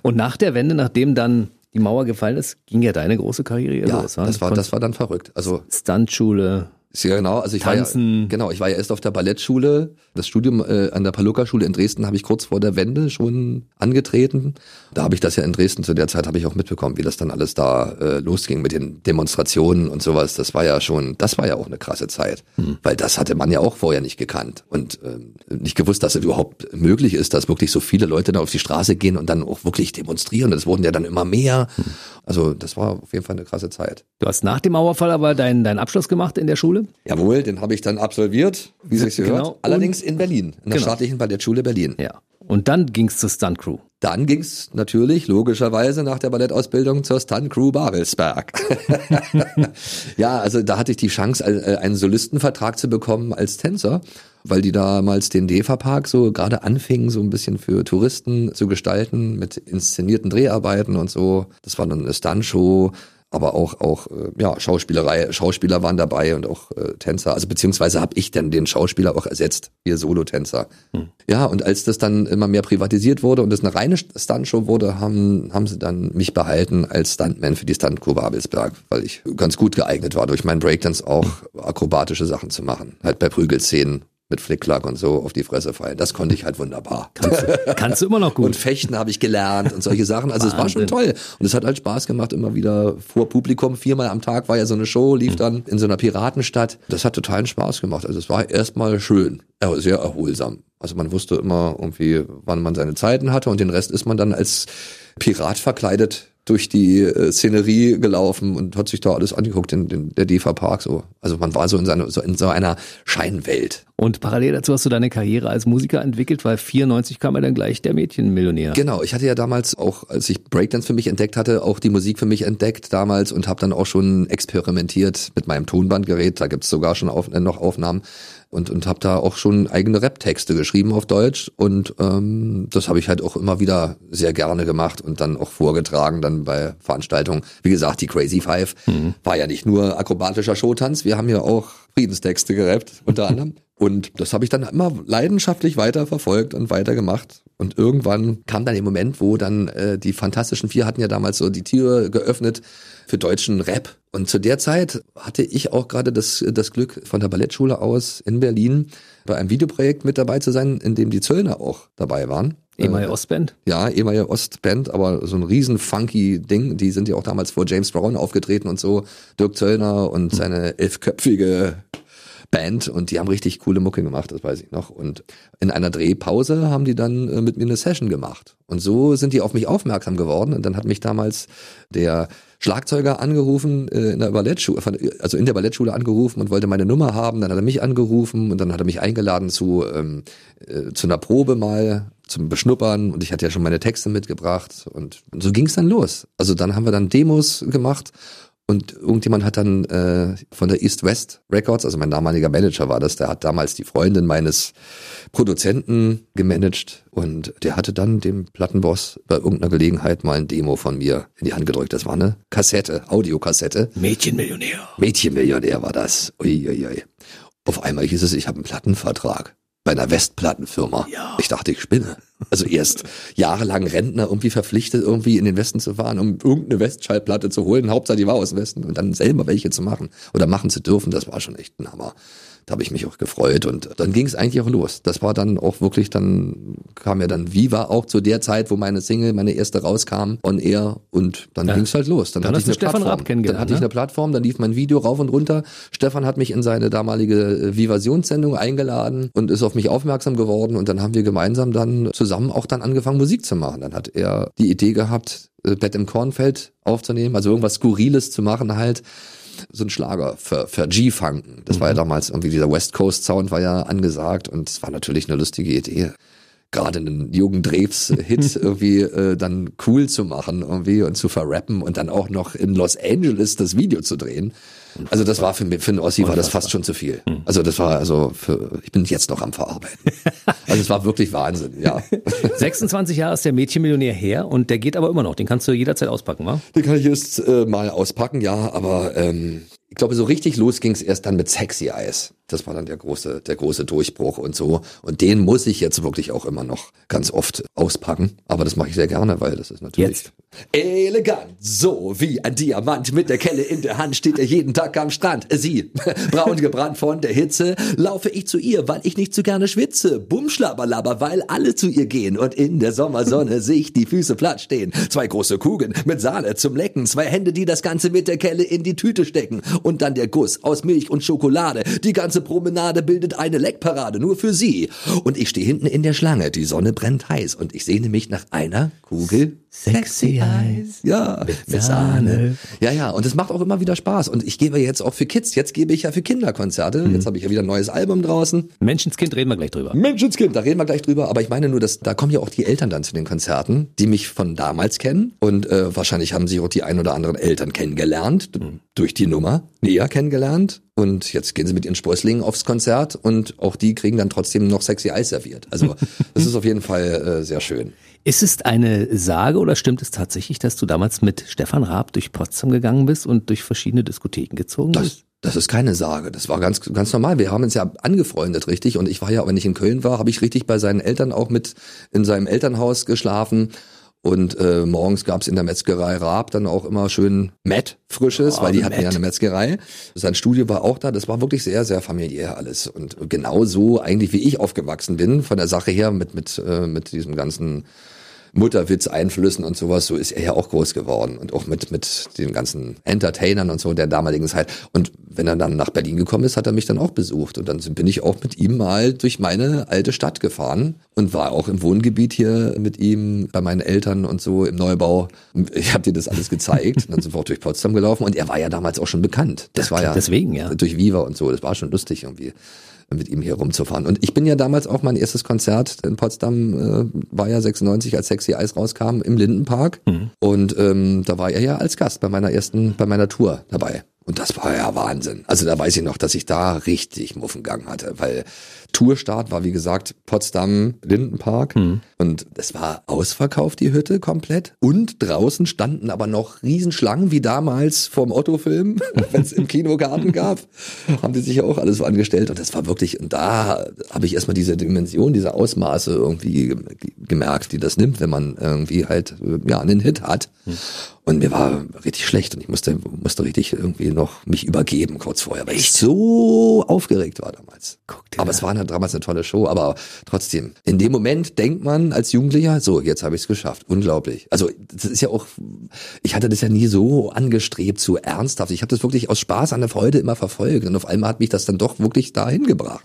Und nach der Wende, nachdem dann die Mauer gefallen ist, ging ja deine große Karriere ja, los. Ja, das war, das war dann verrückt. Also Stunschule. Ja, genau. Also ich Tanzen. war ja, genau, ich war ja erst auf der Ballettschule. Das Studium äh, an der Paluca-Schule in Dresden habe ich kurz vor der Wende schon angetreten. Da habe ich das ja in Dresden zu der Zeit habe ich auch mitbekommen, wie das dann alles da äh, losging mit den Demonstrationen und sowas. Das war ja schon, das war ja auch eine krasse Zeit, hm. weil das hatte man ja auch vorher nicht gekannt und äh, nicht gewusst, dass es überhaupt möglich ist, dass wirklich so viele Leute da auf die Straße gehen und dann auch wirklich demonstrieren. Das wurden ja dann immer mehr. Hm. Also das war auf jeden Fall eine krasse Zeit. Du hast nach dem Mauerfall aber deinen deinen Abschluss gemacht in der Schule? Jawohl, den habe ich dann absolviert, wie sich gehört. Genau. Allerdings in Berlin, in der genau. staatlichen Ballettschule Berlin. Ja. Und dann ging's zur Stunt Crew. Dann ging's natürlich logischerweise nach der Ballettausbildung zur Stunt Crew Babelsberg. ja, also da hatte ich die Chance, äh, einen Solistenvertrag zu bekommen als Tänzer, weil die damals den DEFA Park so gerade anfingen, so ein bisschen für Touristen zu gestalten mit inszenierten Dreharbeiten und so. Das war dann eine Stunt-Show aber auch auch äh, ja Schauspielerei, Schauspieler waren dabei und auch äh, Tänzer. Also beziehungsweise habe ich dann den Schauspieler auch ersetzt, wir Solotänzer. Hm. Ja, und als das dann immer mehr privatisiert wurde und es eine reine Stuntshow wurde, haben haben sie dann mich behalten als Stuntman für die Stuntcrew Babelsberg, weil ich ganz gut geeignet war, durch meinen Breakdance auch akrobatische Sachen zu machen, halt bei Prügelszenen mit Flicklack und so auf die Fresse fallen. Das konnte ich halt wunderbar. Kannst du, kannst du immer noch gut. Und Fechten habe ich gelernt und solche Sachen. Also es war schon toll. Und es hat halt Spaß gemacht, immer wieder vor Publikum. Viermal am Tag war ja so eine Show, lief mhm. dann in so einer Piratenstadt. Das hat totalen Spaß gemacht. Also es war erstmal schön, sehr erholsam. Also man wusste immer irgendwie, wann man seine Zeiten hatte und den Rest ist man dann als Pirat verkleidet durch die äh, Szenerie gelaufen und hat sich da alles angeguckt in, in der DEFA Park so. Also man war so in, seine, so in so einer Scheinwelt. Und parallel dazu hast du deine Karriere als Musiker entwickelt, weil 94 kam ja dann gleich der Mädchenmillionär. Genau, ich hatte ja damals auch, als ich Breakdance für mich entdeckt hatte, auch die Musik für mich entdeckt damals und habe dann auch schon experimentiert mit meinem Tonbandgerät. Da gibt's sogar schon auf, äh, noch Aufnahmen und, und habe da auch schon eigene Rap-Texte geschrieben auf Deutsch und ähm, das habe ich halt auch immer wieder sehr gerne gemacht und dann auch vorgetragen dann bei Veranstaltungen. Wie gesagt, die Crazy Five mhm. war ja nicht nur akrobatischer Showtanz, wir haben ja auch Friedenstexte gerappt unter anderem. Und das habe ich dann immer leidenschaftlich weiter verfolgt und weiter gemacht. Und irgendwann kam dann der Moment, wo dann äh, die Fantastischen Vier hatten ja damals so die Tür geöffnet für deutschen Rap. Und zu der Zeit hatte ich auch gerade das, das Glück, von der Ballettschule aus in Berlin bei einem Videoprojekt mit dabei zu sein, in dem die Zöllner auch dabei waren. Ehemalige äh, Ostband? Ja, ehemalige Ostband, aber so ein riesen funky Ding. Die sind ja auch damals vor James Brown aufgetreten und so. Dirk Zöllner und hm. seine elfköpfige Band und die haben richtig coole Mucke gemacht, das weiß ich noch. Und in einer Drehpause haben die dann äh, mit mir eine Session gemacht. Und so sind die auf mich aufmerksam geworden. Und dann hat mich damals der Schlagzeuger angerufen äh, in der Ballettschule, also in der Ballettschule angerufen und wollte meine Nummer haben. Dann hat er mich angerufen und dann hat er mich eingeladen zu ähm, äh, zu einer Probe mal zum Beschnuppern und ich hatte ja schon meine Texte mitgebracht und, und so ging es dann los. Also dann haben wir dann Demos gemacht und irgendjemand hat dann äh, von der East West Records, also mein damaliger Manager war das, der hat damals die Freundin meines Produzenten gemanagt und der hatte dann dem Plattenboss bei irgendeiner Gelegenheit mal ein Demo von mir in die Hand gedrückt. Das war eine Kassette, Audiokassette. Mädchenmillionär. Mädchenmillionär war das. Uiuiui. Auf einmal hieß es, ich habe einen Plattenvertrag bei einer Westplattenfirma. Ja. Ich dachte, ich spinne. Also erst jahrelang Rentner irgendwie verpflichtet, irgendwie in den Westen zu fahren, um irgendeine Westschallplatte zu holen. Hauptsache die war aus dem Westen und dann selber welche zu machen oder machen zu dürfen, das war schon echt ein Hammer. Da habe ich mich auch gefreut und dann ging es eigentlich auch los. Das war dann auch wirklich, dann kam ja dann Viva auch zu der Zeit, wo meine Single, meine erste rauskam, on air und dann ja. ging es halt los. Dann, dann hatte ich eine Stefan Plattform. Dann hatte ich ne? eine Plattform, dann lief mein Video rauf und runter. Stefan hat mich in seine damalige äh, Vivasionssendung eingeladen und ist auf mich aufmerksam geworden und dann haben wir gemeinsam dann zusammen auch dann angefangen Musik zu machen. Dann hat er die Idee gehabt, äh, Bett im Kornfeld aufzunehmen, also irgendwas Skurriles zu machen halt so ein Schlager für, für G-Funken. Das mhm. war ja mhm. damals irgendwie dieser West Coast Sound war ja angesagt und es war natürlich eine lustige Idee gerade einen Jürgen Drews-Hit irgendwie äh, dann cool zu machen irgendwie und zu verrappen und dann auch noch in Los Angeles das Video zu drehen. Also das war für mich, für einen Ossi war das fast schon zu viel. Hm. Also das war also für, ich bin jetzt noch am Verarbeiten. Also es war wirklich Wahnsinn, ja. 26 Jahre ist der Mädchenmillionär her und der geht aber immer noch. Den kannst du jederzeit auspacken, wa? Den kann ich jetzt äh, mal auspacken, ja, aber ähm, ich glaube, so richtig los ging es erst dann mit Sexy Eyes. Das war dann der große, der große Durchbruch und so. Und den muss ich jetzt wirklich auch immer noch ganz oft auspacken. Aber das mache ich sehr gerne, weil das ist natürlich jetzt. elegant. So wie ein Diamant mit der Kelle in der Hand steht er jeden Tag am Strand. Sie, braun gebrannt von der Hitze, laufe ich zu ihr, weil ich nicht zu gerne schwitze. Bumschlabberlabber, weil alle zu ihr gehen und in der Sommersonne sich die Füße platt stehen. Zwei große Kugeln mit Sahne zum Lecken, zwei Hände, die das Ganze mit der Kelle in die Tüte stecken und dann der Guss aus Milch und Schokolade. Die ganze Promenade bildet eine Leckparade nur für sie. Und ich stehe hinten in der Schlange, die Sonne brennt heiß und ich sehne mich nach einer Kugel Sexy Eyes. Ja, mit, mit Sahne. Ja, ja, und es macht auch immer wieder Spaß. Und ich gebe jetzt auch für Kids, jetzt gebe ich ja für Kinderkonzerte. Mhm. Jetzt habe ich ja wieder ein neues Album draußen. Menschenskind reden wir gleich drüber. Menschenskind, da reden wir gleich drüber. Aber ich meine nur, dass da kommen ja auch die Eltern dann zu den Konzerten, die mich von damals kennen. Und äh, wahrscheinlich haben sie auch die ein oder anderen Eltern kennengelernt, mhm. durch die Nummer, näher kennengelernt. Und jetzt gehen sie mit ihren Sprösslingen aufs Konzert und auch die kriegen dann trotzdem noch sexy Eis serviert. Also das ist auf jeden Fall äh, sehr schön. Ist es eine Sage oder stimmt es tatsächlich, dass du damals mit Stefan Raab durch Potsdam gegangen bist und durch verschiedene Diskotheken gezogen das, bist? Das ist keine Sage. Das war ganz, ganz normal. Wir haben uns ja angefreundet, richtig. Und ich war ja, wenn ich in Köln war, habe ich richtig bei seinen Eltern auch mit in seinem Elternhaus geschlafen. Und äh, morgens gab's in der Metzgerei Raab dann auch immer schön Matt Frisches, oh, weil die hatten Matt. ja eine Metzgerei. Sein Studio war auch da. Das war wirklich sehr, sehr familiär alles. Und genau so eigentlich, wie ich aufgewachsen bin, von der Sache her, mit, mit, äh, mit diesem ganzen Mutterwitz-Einflüssen und sowas, so ist er ja auch groß geworden und auch mit, mit den ganzen Entertainern und so der damaligen Zeit. Und wenn er dann nach Berlin gekommen ist, hat er mich dann auch besucht und dann bin ich auch mit ihm mal durch meine alte Stadt gefahren und war auch im Wohngebiet hier mit ihm bei meinen Eltern und so im Neubau. Ich habe dir das alles gezeigt und dann sind wir auch durch Potsdam gelaufen und er war ja damals auch schon bekannt. Das war ja deswegen ja durch Viva und so. Das war schon lustig irgendwie mit ihm hier rumzufahren. Und ich bin ja damals auch mein erstes Konzert in Potsdam, äh, war ja 96, als Sexy Eis rauskam, im Lindenpark. Mhm. Und ähm, da war er ja als Gast bei meiner ersten, bei meiner Tour dabei. Und das war ja Wahnsinn. Also da weiß ich noch, dass ich da richtig Muffengang hatte, weil Tourstart war wie gesagt Potsdam Lindenpark mhm. und es war ausverkauft die Hütte komplett und draußen standen aber noch Riesenschlangen wie damals vorm Otto-Film, wenn es im Kinogarten gab, haben die sich ja auch alles so angestellt und das war wirklich und da habe ich erstmal diese Dimension, diese Ausmaße irgendwie gemerkt, die das nimmt, wenn man irgendwie halt ja einen Hit hat. Mhm. Und mir war richtig schlecht und ich musste, musste richtig irgendwie noch mich übergeben kurz vorher, weil ich so aufgeregt war damals. Aber es war eine, damals eine tolle Show, aber trotzdem, in dem Moment denkt man als Jugendlicher, so, jetzt habe ich es geschafft. Unglaublich. Also das ist ja auch, ich hatte das ja nie so angestrebt, so ernsthaft. Ich habe das wirklich aus Spaß an der Freude immer verfolgt und auf einmal hat mich das dann doch wirklich dahin gebracht.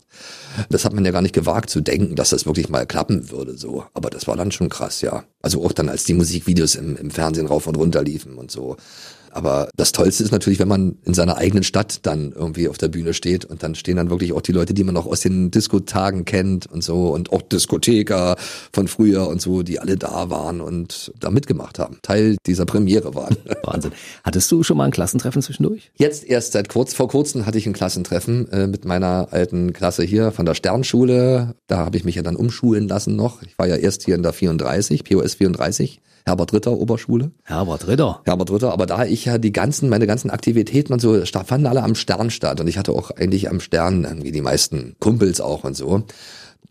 Das hat man ja gar nicht gewagt zu denken, dass das wirklich mal klappen würde, so. Aber das war dann schon krass, ja. Also auch dann, als die Musikvideos im, im Fernsehen rauf und runter liefen und so. Aber das Tollste ist natürlich, wenn man in seiner eigenen Stadt dann irgendwie auf der Bühne steht und dann stehen dann wirklich auch die Leute, die man noch aus den Diskotagen kennt und so und auch Diskotheker von früher und so, die alle da waren und da mitgemacht haben, Teil dieser Premiere waren. Wahnsinn. Hattest du schon mal ein Klassentreffen zwischendurch? Jetzt erst seit kurz, vor kurzem hatte ich ein Klassentreffen äh, mit meiner alten Klasse hier von der Sternschule. Da habe ich mich ja dann umschulen lassen noch. Ich war ja erst hier in der 34, POS 34 Herbert Ritter Oberschule. Herbert Ritter. Herbert Ritter, aber da ich ja die ganzen, meine ganzen Aktivitäten und so, fanden alle am Stern statt und ich hatte auch eigentlich am Stern irgendwie die meisten Kumpels auch und so.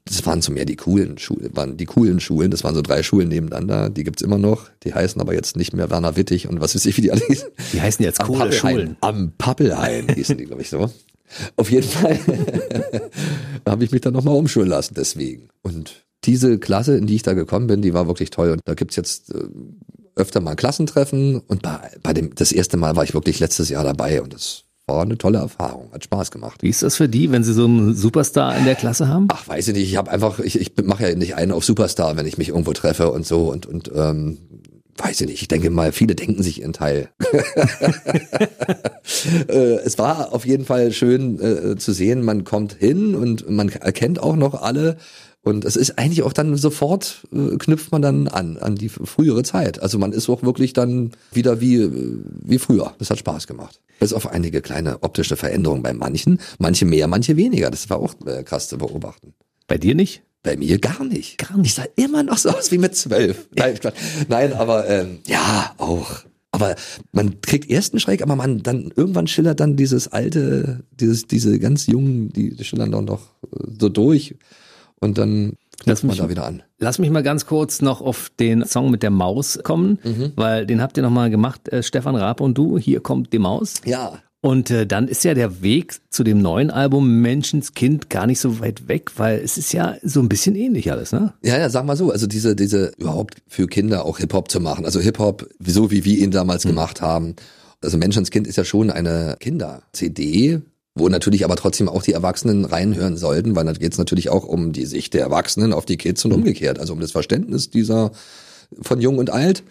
Das waren so mehr die coolen Schulen, waren die coolen Schulen, das waren so drei Schulen nebeneinander, die gibt's immer noch, die heißen aber jetzt nicht mehr Werner Wittig und was weiß ich, wie die alle hießen. Die heißen jetzt coole am Schulen. Am Pappelhain hießen die, glaube ich, so. Auf jeden Fall habe ich mich dann nochmal umschulen lassen, deswegen. Und diese Klasse, in die ich da gekommen bin, die war wirklich toll. Und da gibt's jetzt äh, öfter mal Klassentreffen. Und bei, bei dem, das erste Mal war ich wirklich letztes Jahr dabei und das war eine tolle Erfahrung, hat Spaß gemacht. Wie ist das für die, wenn sie so einen Superstar in der Klasse haben? Ach, weiß ich nicht. Ich habe einfach, ich, ich mache ja nicht einen auf Superstar, wenn ich mich irgendwo treffe und so und und ähm, weiß ich nicht. Ich denke mal, viele denken sich ihren Teil. äh, es war auf jeden Fall schön äh, zu sehen. Man kommt hin und man erkennt auch noch alle und es ist eigentlich auch dann sofort, äh, knüpft man dann an, an die frühere Zeit. Also man ist auch wirklich dann wieder wie, äh, wie früher. Das hat Spaß gemacht. Bis auf einige kleine optische Veränderungen bei manchen. Manche mehr, manche weniger. Das war auch äh, krass zu beobachten. Bei dir nicht? Bei mir gar nicht. Gar nicht. Ich sah immer noch so aus wie mit zwölf. Nein, Nein aber ähm, ja, auch. Aber man kriegt erst einen Schreck, aber man dann irgendwann schillert dann dieses alte, dieses, diese ganz jungen, die, schillern dann noch äh, so durch und dann knüpft man da wieder an. Lass mich mal ganz kurz noch auf den Song mit der Maus kommen, mhm. weil den habt ihr nochmal gemacht, äh, Stefan Raab und du. Hier kommt die Maus. Ja. Und äh, dann ist ja der Weg zu dem neuen Album Menschenskind gar nicht so weit weg, weil es ist ja so ein bisschen ähnlich alles, ne? Ja, ja, sag mal so, also diese, diese überhaupt für Kinder auch Hip-Hop zu machen, also Hip-Hop, so wie wir ihn damals mhm. gemacht haben. Also Menschenskind ist ja schon eine Kinder-CD, wo natürlich aber trotzdem auch die Erwachsenen reinhören sollten, weil da geht es natürlich auch um die Sicht der Erwachsenen auf die Kids und umgekehrt, also um das Verständnis dieser von Jung und Alt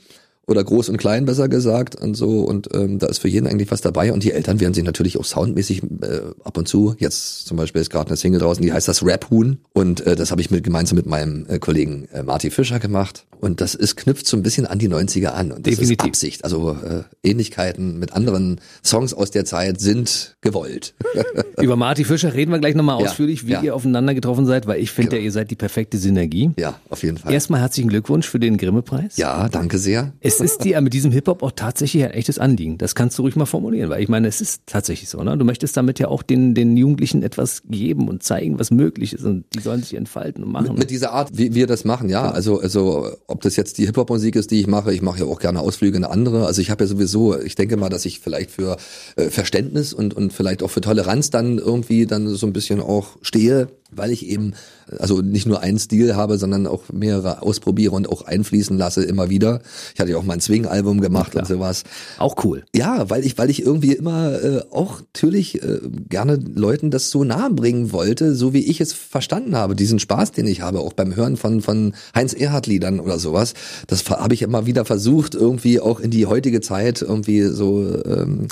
oder groß und klein besser gesagt und so. Und ähm, da ist für jeden eigentlich was dabei. Und die Eltern werden sich natürlich auch soundmäßig äh, ab und zu. Jetzt zum Beispiel ist gerade eine Single draußen die heißt das Rap Huhn und äh, das habe ich mit gemeinsam mit meinem äh, Kollegen äh, Marty Fischer gemacht. Und das ist knüpft so ein bisschen an die 90er an. Und das Definitiv. ist Absicht. Also äh, Ähnlichkeiten mit anderen Songs aus der Zeit sind gewollt. Über Marty Fischer reden wir gleich nochmal ausführlich ja, wie ja. ihr aufeinander getroffen seid weil ich finde genau. ja, ihr seid die perfekte Synergie. Ja auf jeden Fall. Erstmal herzlichen Glückwunsch für den Grimme Preis ja danke sehr. Es es ist dir mit diesem Hip-Hop auch tatsächlich ein echtes Anliegen. Das kannst du ruhig mal formulieren, weil ich meine, es ist tatsächlich so. Ne? Du möchtest damit ja auch den, den Jugendlichen etwas geben und zeigen, was möglich ist und die sollen sich entfalten und machen. Mit, mit dieser Art, wie wir das machen, ja. Also, also ob das jetzt die Hip-Hop-Musik ist, die ich mache, ich mache ja auch gerne Ausflüge in andere. Also ich habe ja sowieso, ich denke mal, dass ich vielleicht für äh, Verständnis und, und vielleicht auch für Toleranz dann irgendwie dann so ein bisschen auch stehe weil ich eben also nicht nur einen Stil habe, sondern auch mehrere ausprobiere und auch einfließen lasse immer wieder. Ich hatte ja auch mal ein Swing-Album gemacht ja, und sowas. Auch cool. Ja, weil ich, weil ich irgendwie immer äh, auch natürlich äh, gerne Leuten das so nahe bringen wollte, so wie ich es verstanden habe, diesen Spaß, den ich habe, auch beim Hören von von Heinz Erhardt Liedern oder sowas. Das habe ich immer wieder versucht, irgendwie auch in die heutige Zeit irgendwie so ähm,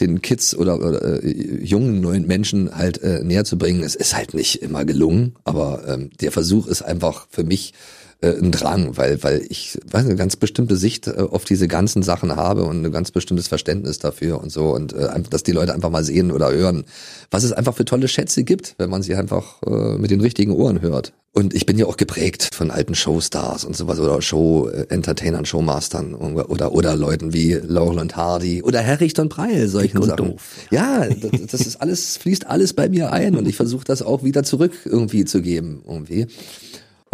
den Kids oder, oder äh, jungen neuen Menschen halt äh, näher zu bringen. Es ist halt nicht immer gelungen, aber ähm, der Versuch ist einfach für mich äh, ein Drang, weil, weil ich weiß, eine ganz bestimmte Sicht äh, auf diese ganzen Sachen habe und ein ganz bestimmtes Verständnis dafür und so und äh, dass die Leute einfach mal sehen oder hören, was es einfach für tolle Schätze gibt, wenn man sie einfach äh, mit den richtigen Ohren hört. Und ich bin ja auch geprägt von alten Showstars und sowas oder Show-Entertainern, Showmastern oder, oder Leuten wie Laurel und Hardy oder Herricht und Preil, solchen Dick Sachen. Doof. Ja, das, das ist alles, fließt alles bei mir ein und ich versuche das auch wieder zurück irgendwie zu geben, irgendwie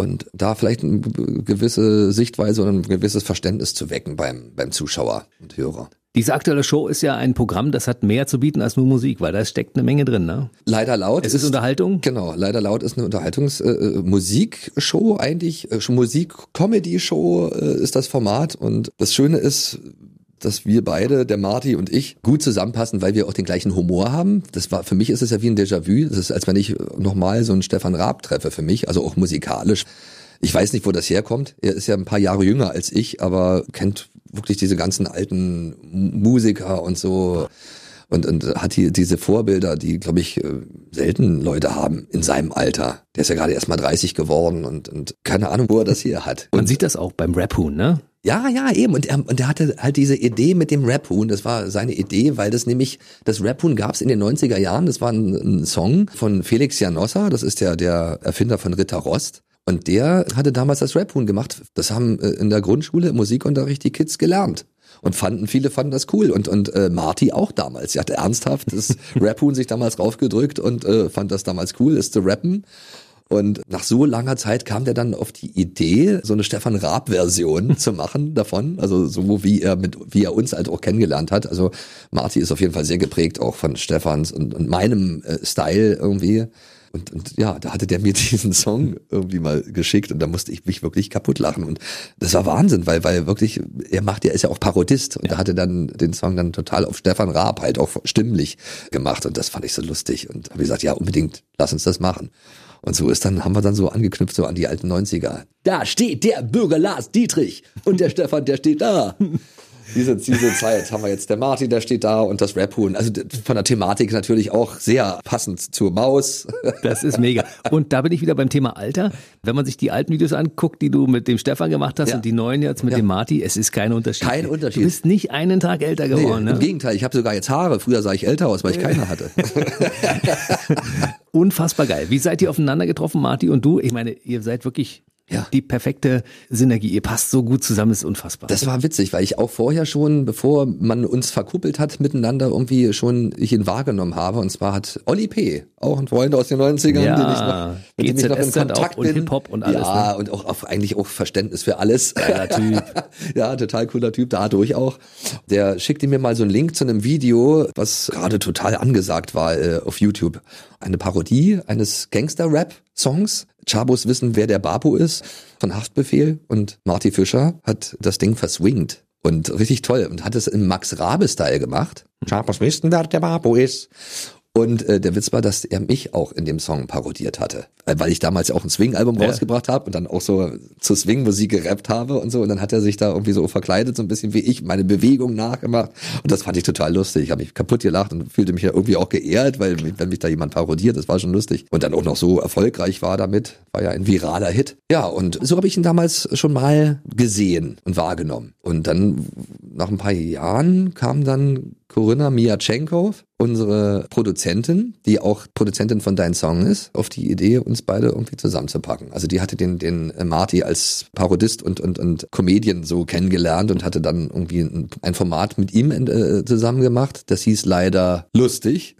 und da vielleicht eine gewisse Sichtweise und ein gewisses Verständnis zu wecken beim, beim Zuschauer und Hörer. Diese aktuelle Show ist ja ein Programm, das hat mehr zu bieten als nur Musik, weil da steckt eine Menge drin, ne? Leider laut. Es ist, ist Unterhaltung? Genau, leider laut ist eine Unterhaltungsmusikshow äh, eigentlich. Äh, Musik-Comedy-Show äh, ist das Format. Und das Schöne ist, dass wir beide, der Marty und ich, gut zusammenpassen, weil wir auch den gleichen Humor haben. Das war, für mich ist es ja wie ein Déjà-vu. Das ist, als wenn ich nochmal so einen Stefan Raab treffe für mich, also auch musikalisch. Ich weiß nicht, wo das herkommt. Er ist ja ein paar Jahre jünger als ich, aber kennt wirklich diese ganzen alten Musiker und so und, und hat hier diese Vorbilder, die, glaube ich, äh, selten Leute haben in seinem Alter. Der ist ja gerade erst mal 30 geworden und, und keine Ahnung, wo er das hier hat. Man sieht das auch beim Rap-Huhn, ne? Ja, ja, eben. Und er, und er hatte halt diese Idee mit dem Rap-Huhn. Das war seine Idee, weil das nämlich, das Rap-Huhn gab es in den 90er Jahren. Das war ein, ein Song von Felix Janossa. Das ist der, der Erfinder von Ritter Rost. Und der hatte damals das Rap-Huhn gemacht. Das haben äh, in der Grundschule im Musikunterricht die Kids gelernt. Und fanden, viele fanden das cool. Und, und äh, Marty auch damals. Sie hat ernsthaft das Rap-Huhn sich damals raufgedrückt und äh, fand das damals cool, es zu rappen. Und nach so langer Zeit kam der dann auf die Idee, so eine Stefan Raab-Version zu machen davon. Also so wie er mit, wie er uns halt auch kennengelernt hat. Also Marty ist auf jeden Fall sehr geprägt auch von Stefans und, und meinem äh, Style irgendwie. Und, und ja, da hatte der mir diesen Song irgendwie mal geschickt und da musste ich mich wirklich kaputt lachen. Und das war Wahnsinn, weil, weil wirklich, er macht, er ist ja auch Parodist und ja. da hatte dann den Song dann total auf Stefan Raab halt auch stimmlich gemacht. Und das fand ich so lustig. Und habe gesagt, ja, unbedingt, lass uns das machen. Und so ist dann, haben wir dann so angeknüpft so an die alten 90er. Da steht der Bürger Lars Dietrich und der Stefan, der steht da diese, diese Zeit haben wir jetzt der Martin, der steht da und das Rap-Huhn. Also von der Thematik natürlich auch sehr passend zur Maus. Das ist mega. Und da bin ich wieder beim Thema Alter. Wenn man sich die alten Videos anguckt, die du mit dem Stefan gemacht hast ja. und die neuen jetzt mit ja. dem Marty, es ist kein Unterschied. Kein Unterschied. Du bist nicht einen Tag älter geworden. Nee, ne? Im Gegenteil, ich habe sogar jetzt Haare. Früher sah ich älter aus, weil ich keine hatte. Unfassbar geil. Wie seid ihr aufeinander getroffen, Marty und du? Ich meine, ihr seid wirklich ja. Die perfekte Synergie. Ihr passt so gut zusammen, ist unfassbar. Das war witzig, weil ich auch vorher schon, bevor man uns verkuppelt hat miteinander, irgendwie schon ich ihn wahrgenommen habe. Und zwar hat Olli P., auch ein Freund aus den 90ern, ja, den ich noch, mit dem ich noch in Kontakt bin. Und Hip-Hop und alles. Ja, ne? und auch auf, eigentlich auch Verständnis für alles. Geiler Typ. ja, total cooler Typ, dadurch auch. Der schickte mir mal so einen Link zu einem Video, was gerade total angesagt war äh, auf YouTube. Eine Parodie eines Gangster-Rap-Songs Chabos wissen, wer der Babu ist von Haftbefehl und Marty Fischer hat das Ding verswingt und richtig toll und hat es im Max Rabe-Style gemacht. Chabos wissen, wer der Babu ist. Und äh, der Witz war, dass er mich auch in dem Song parodiert hatte. Äh, weil ich damals auch ein Swing-Album ja. rausgebracht habe und dann auch so zur Swing-Musik gerappt habe und so. Und dann hat er sich da irgendwie so verkleidet, so ein bisschen wie ich, meine Bewegung nachgemacht. Und das fand ich total lustig. Ich habe mich kaputt gelacht und fühlte mich ja irgendwie auch geehrt, weil wenn mich da jemand parodiert, das war schon lustig. Und dann auch noch so erfolgreich war damit, war ja ein viraler Hit. Ja, und so habe ich ihn damals schon mal gesehen und wahrgenommen. Und dann nach ein paar Jahren kam dann Corinna Miatschenko, unsere Produzentin, die auch Produzentin von Dein Song ist, auf die Idee, uns beide irgendwie zusammenzupacken. Also die hatte den, den Marty als Parodist und, und, und Comedian so kennengelernt und hatte dann irgendwie ein, ein Format mit ihm äh, zusammen gemacht. Das hieß leider lustig.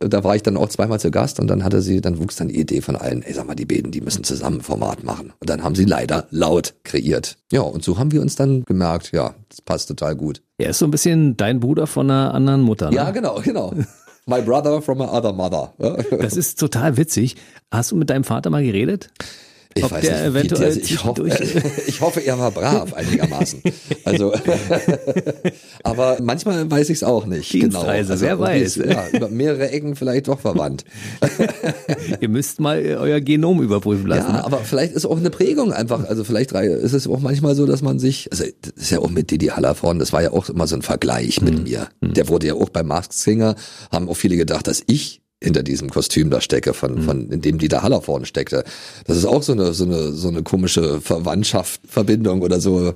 und da war ich dann auch zweimal zu Gast und dann hatte sie, dann wuchs dann die Idee von allen, ey, sag mal, die beiden, die müssen zusammen ein Format machen. Und dann haben sie leider laut kreiert. Ja, und so haben wir uns dann gemerkt, ja, das passt total gut. Er ist so ein bisschen dein Bruder von einer anderen Mutter. Ne? Ja, genau, genau. My brother from a other mother. das ist total witzig. Hast du mit deinem Vater mal geredet? Ich ob weiß der nicht, eventuell also ich, hoffe, ich hoffe, er war brav einigermaßen. Also, aber manchmal weiß ich es auch nicht. Dienstreise, genau. wer irgendwie weiß. Ist, ja, über mehrere Ecken vielleicht doch verwandt. Ihr müsst mal äh, euer Genom überprüfen lassen. Ja, ne? aber vielleicht ist auch eine Prägung einfach. Also vielleicht ist es auch manchmal so, dass man sich, also das ist ja auch mit Didi Hallervorden, das war ja auch immer so ein Vergleich mit mir. Der wurde ja auch beim Masked Singer, haben auch viele gedacht, dass ich hinter diesem Kostüm da stecke, von, von in dem Dieter Haller vorne steckte. Das ist auch so eine, so eine, so eine komische Verwandtschaft, Verbindung oder so.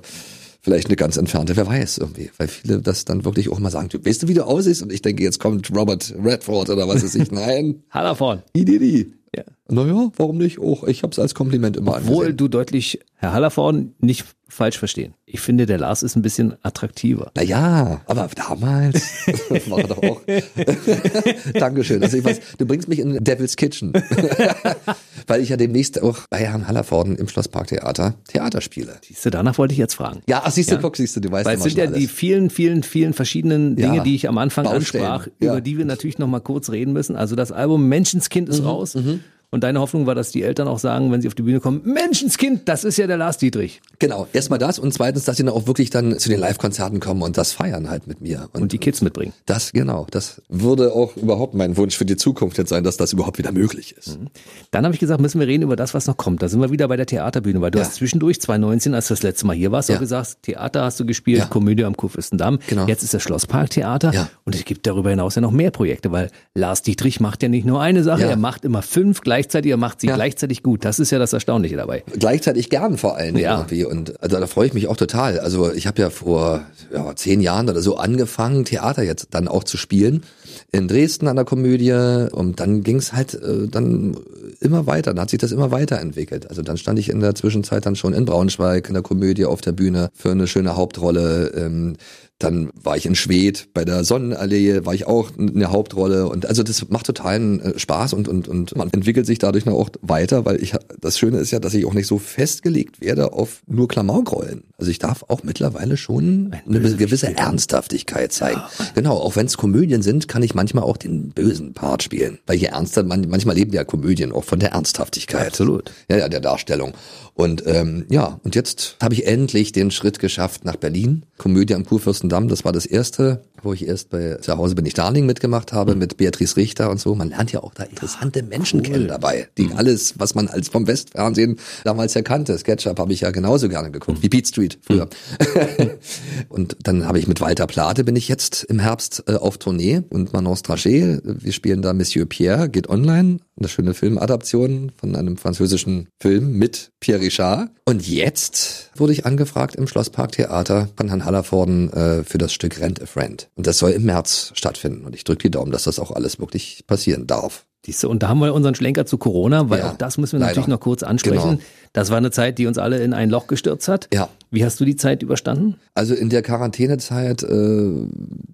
Vielleicht eine ganz entfernte, wer weiß irgendwie. Weil viele das dann wirklich auch mal sagen, du weißt du, wie du aussiehst? Und ich denke, jetzt kommt Robert Redford oder was weiß ich. Nein, Hallervorn. Didi. Ja. Naja, warum nicht? Auch ich habe es als Kompliment immer Obwohl angesehen. du deutlich, Herr Hallervorn, nicht falsch verstehen. Ich finde, der Lars ist ein bisschen attraktiver. Naja, aber damals war er doch auch. Dankeschön. Also ich weiß, du bringst mich in Devil's Kitchen. Weil ich ja demnächst auch bei Herrn Hallervorden im Schlossparktheater Theater spiele. Siehst du, danach wollte ich jetzt fragen. Ja, ach, siehst du, Ja. guck, siehst du, du weißt Weil es sind ja die alles. vielen, vielen, vielen verschiedenen Dinge, Ja, die ich am Anfang Baustellen, ansprach, ja. über die wir natürlich noch mal kurz reden müssen. Also das Album Menschenskind Mhm, ist raus. Und deine Hoffnung war, dass die Eltern auch sagen, wenn sie auf die Bühne kommen, Menschenskind, das ist ja der Lars Dietrich. Genau, erstmal das und zweitens, dass sie dann auch wirklich dann zu den Live-Konzerten kommen und das feiern halt mit mir. Und die Kids mitbringen. das, genau, das würde auch überhaupt mein Wunsch für die Zukunft jetzt sein, dass das überhaupt wieder möglich ist. Dann habe ich gesagt, müssen wir reden über das, was noch kommt. Da sind wir wieder bei der Theaterbühne, weil du Ja. hast zwischendurch 2019, als du das letzte Mal hier warst, Ja. auch gesagt, Theater hast du gespielt, Ja. Komödie am Kurfürstendamm. Genau. Jetzt ist das Schlossparktheater Ja. und es gibt darüber hinaus ja noch mehr Projekte, weil Lars Dietrich macht ja nicht nur eine Sache, er macht immer fünf gleichzeitig, er macht sie Ja. gleichzeitig gut. Das ist ja das Erstaunliche dabei. gleichzeitig gern vor Dingen Ja. irgendwie und also da freue ich mich auch total. Also ich habe ja vor ja, zehn Jahren oder so angefangen Theater jetzt dann auch zu spielen in Dresden an der Komödie und dann ging es halt äh, dann immer weiter, dann hat sich das immer weiterentwickelt. Also dann stand ich in der Zwischenzeit dann schon in Braunschweig in der Komödie auf der Bühne für eine schöne Hauptrolle. Ähm, dann war ich in Schwedt bei der Sonnenallee, war ich auch eine Hauptrolle und also das macht totalen äh, Spaß und und und man entwickelt sich dadurch noch auch weiter, weil ich das Schöne ist ja, dass ich auch nicht so festgelegt werde auf nur Klamaukrollen. Also ich darf auch mittlerweile schon eine gewisse Ernsthaftigkeit zeigen. Genau, auch wenn es Komödien sind, kann ich manchmal auch den bösen Part spielen, weil je ernster man manchmal leben ja Komödien auch von der Ernsthaftigkeit. Absolut. Ja, ja, der Darstellung. Und ähm, ja, und jetzt habe ich endlich den Schritt geschafft nach Berlin. Komödie am Kurfürstendamm, das war das erste, wo ich erst bei Zu Hause bin ich Darling mitgemacht habe mit Beatrice Richter und so. Man lernt ja auch da interessante Menschen kennen dabei, die alles, was man als vom Westfernsehen damals ja kannte. Sketchup habe ich ja genauso gerne geguckt, wie Beat Street früher. und dann habe ich mit Walter Plate bin ich jetzt im Herbst äh, auf Tournee und Manon Strachet. Wir spielen da Monsieur Pierre, geht online. Eine schöne Filmadaption von einem französischen Film mit Pierre Richard. Und jetzt wurde ich angefragt im Schlossparktheater von Herrn Hallervorden äh, für das Stück Rent a Friend. Und das soll im März stattfinden. Und ich drücke die Daumen, dass das auch alles wirklich passieren darf. Siehst du, und da haben wir unseren Schlenker zu Corona, weil Ja, auch das müssen wir leider. natürlich noch kurz ansprechen. Genau. Das war eine Zeit, die uns alle in ein Loch gestürzt hat. Ja. Wie hast du die Zeit überstanden? Also in der Quarantänezeit äh,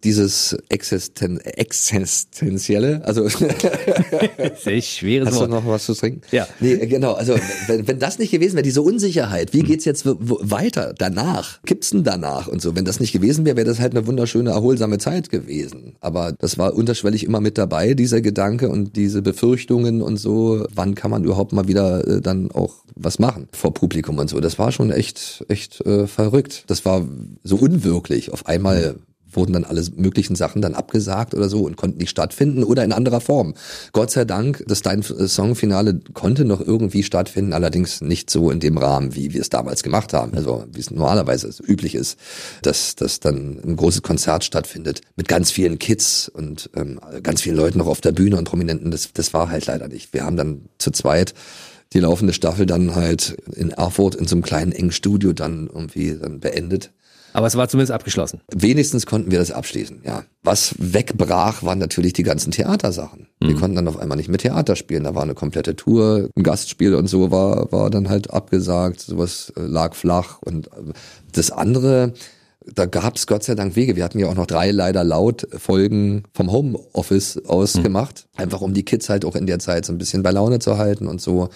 dieses Existen Existenzielle, also Sehr schweres Hast du noch was zu trinken? Ja. Nee, genau. Also wenn, wenn das nicht gewesen wäre, diese Unsicherheit, wie geht's jetzt weiter danach? Gibt's denn danach und so? Wenn das nicht gewesen wäre, wäre das halt eine wunderschöne, erholsame Zeit gewesen. Aber das war unterschwellig immer mit dabei, dieser Gedanke und diese Befürchtungen und so. Wann kann man überhaupt mal wieder äh, dann auch was machen vor Publikum und so? Das war schon echt, echt äh, verrückt. Das war so unwirklich. Auf einmal wurden dann alle möglichen Sachen dann abgesagt oder so und konnten nicht stattfinden oder in anderer Form. Gott sei Dank, das Dein Song-Finale konnte noch irgendwie stattfinden, allerdings nicht so in dem Rahmen, wie wir es damals gemacht haben. Also wie es normalerweise üblich ist, dass, dass dann ein großes Konzert stattfindet mit ganz vielen Kids und ähm, ganz vielen Leuten noch auf der Bühne und Prominenten. Das, das war halt leider nicht. Wir haben dann zu zweit die laufende Staffel dann halt in Erfurt in so einem kleinen engen Studio dann irgendwie dann beendet. Aber es war zumindest abgeschlossen. Wenigstens konnten wir das abschließen, ja. Was wegbrach, waren natürlich die ganzen Theatersachen. Wir konnten dann auf einmal nicht mehr Theater spielen. Da war eine komplette Tour, ein Gastspiel und so war, war dann halt abgesagt. Sowas äh, lag flach. Und äh, das andere, da gab es Gott sei Dank Wege. Wir hatten ja auch noch drei leider laut Folgen vom Homeoffice aus gemacht. Einfach um die Kids halt auch in der Zeit so ein bisschen bei Laune zu halten und so.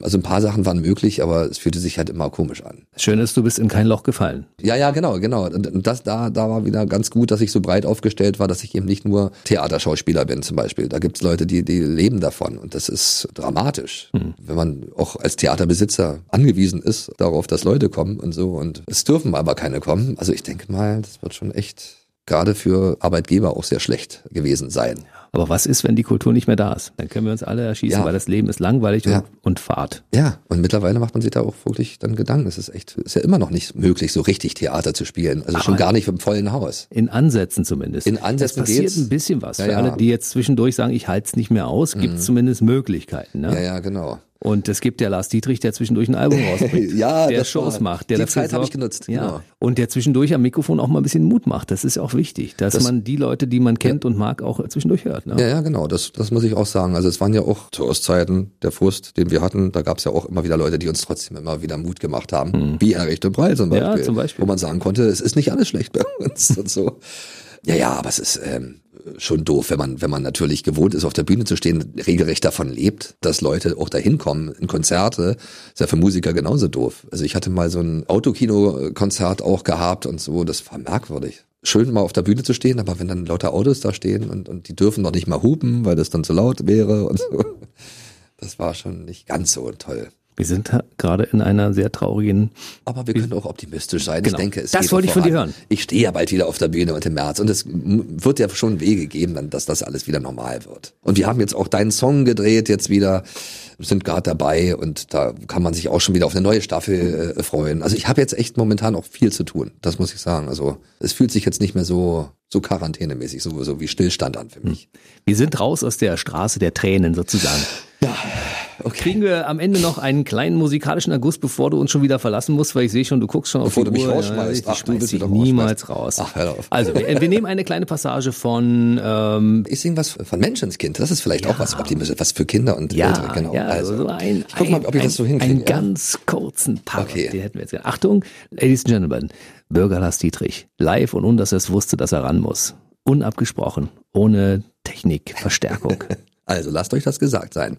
Also ein paar Sachen waren möglich, aber es fühlte sich halt immer komisch an. Schön ist, du bist in kein Loch gefallen. Ja, ja, genau, genau. Und das da, da war wieder ganz gut, dass ich so breit aufgestellt war, dass ich eben nicht nur Theaterschauspieler bin zum Beispiel. Da gibt's Leute, die, die leben davon und das ist dramatisch. Hm. Wenn man auch als Theaterbesitzer angewiesen ist darauf, dass Leute kommen und so und es dürfen aber keine kommen. Also ich denke mal, das wird schon echt gerade für Arbeitgeber auch sehr schlecht gewesen sein. Aber was ist, wenn die Kultur nicht mehr da ist? Dann können wir uns alle erschießen, ja. weil das Leben ist langweilig ja. und, und fad. Ja, und mittlerweile macht man sich da auch wirklich dann Gedanken. Es ist echt, ist ja immer noch nicht möglich, so richtig Theater zu spielen. Also Aber schon gar nicht im vollen Haus. In Ansätzen zumindest. In Ansätzen es passiert geht's. ein bisschen was. Ja, Für alle, die jetzt zwischendurch sagen, ich halte es nicht mehr aus, gibt es mhm. zumindest Möglichkeiten. Ne? Ja, ja, genau. Und es gibt ja Lars Dietrich, der zwischendurch ein Album rausbringt, ja, der Shows war, macht, der die Zeit habe ich genutzt. Ja, genau. und der zwischendurch am Mikrofon auch mal ein bisschen Mut macht. Das ist auch wichtig, dass das, man die Leute, die man kennt ja. und mag, auch zwischendurch hört. Ne? Ja, ja, genau. Das, das muss ich auch sagen. Also es waren ja auch zu Ostzeiten der Frust, den wir hatten. Da gab es ja auch immer wieder Leute, die uns trotzdem immer wieder Mut gemacht haben, mhm. wie Erich de Preil zum Beispiel, ja, zum Beispiel, wo man sagen konnte, es ist nicht alles schlecht bei uns und so. Ja, ja, aber es ist ähm, schon doof, wenn man, wenn man natürlich gewohnt ist, auf der Bühne zu stehen, regelrecht davon lebt, dass Leute auch dahin kommen in Konzerte. Ist ja für Musiker genauso doof. Also ich hatte mal so ein Autokino-Konzert auch gehabt und so, das war merkwürdig. Schön mal auf der Bühne zu stehen, aber wenn dann lauter Autos da stehen und, und die dürfen noch nicht mal hupen, weil das dann zu laut wäre und so. Das war schon nicht ganz so toll. Wir sind gerade in einer sehr traurigen. Aber wir können auch optimistisch sein. Genau. Ich denke, es Das wollte ich von dir hören. Ich stehe ja bald wieder auf der Bühne und im März und es wird ja schon Wege geben, dass das alles wieder normal wird. Und wir haben jetzt auch deinen Song gedreht, jetzt wieder sind gerade dabei und da kann man sich auch schon wieder auf eine neue Staffel äh, freuen. Also ich habe jetzt echt momentan auch viel zu tun, das muss ich sagen. Also es fühlt sich jetzt nicht mehr so so quarantänemäßig, so, so wie Stillstand an für mich. Wir sind raus aus der Straße der Tränen sozusagen. Ja. Okay. Kriegen wir am Ende noch einen kleinen musikalischen Erguss, bevor du uns schon wieder verlassen musst, weil ich sehe schon, du guckst schon bevor auf die Uhr. Bevor du mich rausschmeißt. Ja, ich Ach, du bist dich niemals raus. Ach, hör auf. Also, wir, wir, nehmen eine kleine Passage von... Ähm, ich singe was von Menschenskind. Das ist vielleicht ja. auch was optimisches, was für Kinder und ja, Ältere. Genau. Ja, also, so ein, ich guck mal, ob ich ein, das so hinkriege. Einen ganz kurzen Part, okay. den hätten wir jetzt. Achtung, Ladies and Gentlemen, Bürger Lars Dietrich, live und ohne dass er es wusste, dass er ran muss. Unabgesprochen, ohne Technik, Verstärkung. also lasst euch das gesagt sein.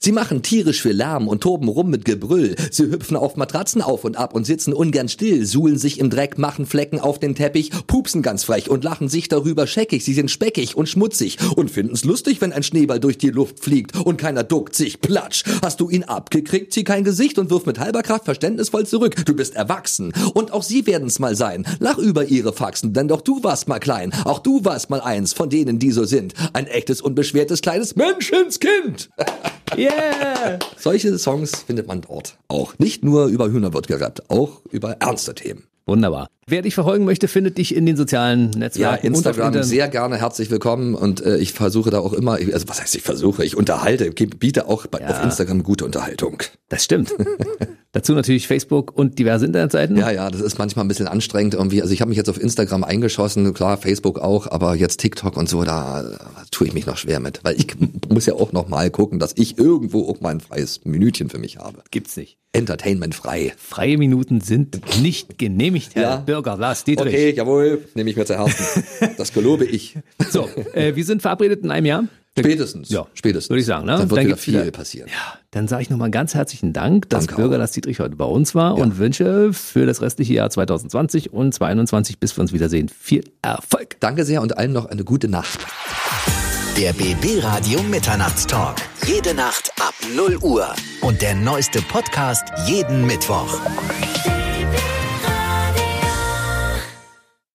Sie machen tierisch viel Lärm und toben rum mit Gebrüll. Sie hüpfen auf Matratzen auf und ab und sitzen ungern still, suhlen sich im Dreck, machen Flecken auf den Teppich, pupsen ganz frech und lachen sich darüber scheckig. Sie sind speckig und schmutzig und finden's lustig, wenn ein Schneeball durch die Luft fliegt und keiner duckt sich. Platsch! Hast du ihn abgekriegt? Zieh kein Gesicht und wirf mit halber Kraft verständnisvoll zurück. Du bist erwachsen. Und auch sie werden's mal sein. Lach über ihre Faxen, denn doch du warst mal klein. Auch du warst mal eins von denen, die so sind. Ein echtes, unbeschwertes kleines Menschenskind. Yeah! Solche Songs findet man dort auch. Nicht nur über Hühner wird gerappt, auch über ernste Themen. Wunderbar. Wer dich verfolgen möchte, findet dich in den sozialen Netzwerken. Ja, Instagram sehr gerne herzlich willkommen und äh, ich versuche da auch immer, also was heißt ich versuche, ich unterhalte, biete auch bei, ja. auf Instagram gute Unterhaltung. Das stimmt. Dazu natürlich Facebook und diverse Internetseiten. Ja, ja, das ist manchmal ein bisschen anstrengend irgendwie. Also ich habe mich jetzt auf Instagram eingeschossen, klar, Facebook auch, aber jetzt TikTok und so, da, tue ich mich noch schwer mit, weil ich muss ja auch noch mal gucken, dass ich irgendwo auch mal ein freies Minütchen für mich habe. Gibt's nicht. Entertainment frei. Freie Minuten sind nicht genehmigt, Herr ja. Bürger Lars Dietrich. Okay, jawohl, nehme ich mir zu Herzen. Das gelobe ich. So, äh, wir sind verabredet in einem Jahr. Spätestens. Ja, spätestens. Würde ich sagen. Ne? Dann wird dann wieder viel wieder, passieren. Ja, dann sage ich nochmal ganz herzlichen Dank, dass Danke Bürger Lars Dietrich heute bei uns war ja. und wünsche für das restliche Jahr 2020 und 2021, bis wir uns wiedersehen, viel Erfolg. Danke sehr und allen noch eine gute Nacht. Der BB Radio Mitternachtstalk. Jede Nacht ab 0 Uhr. Und der neueste Podcast jeden Mittwoch.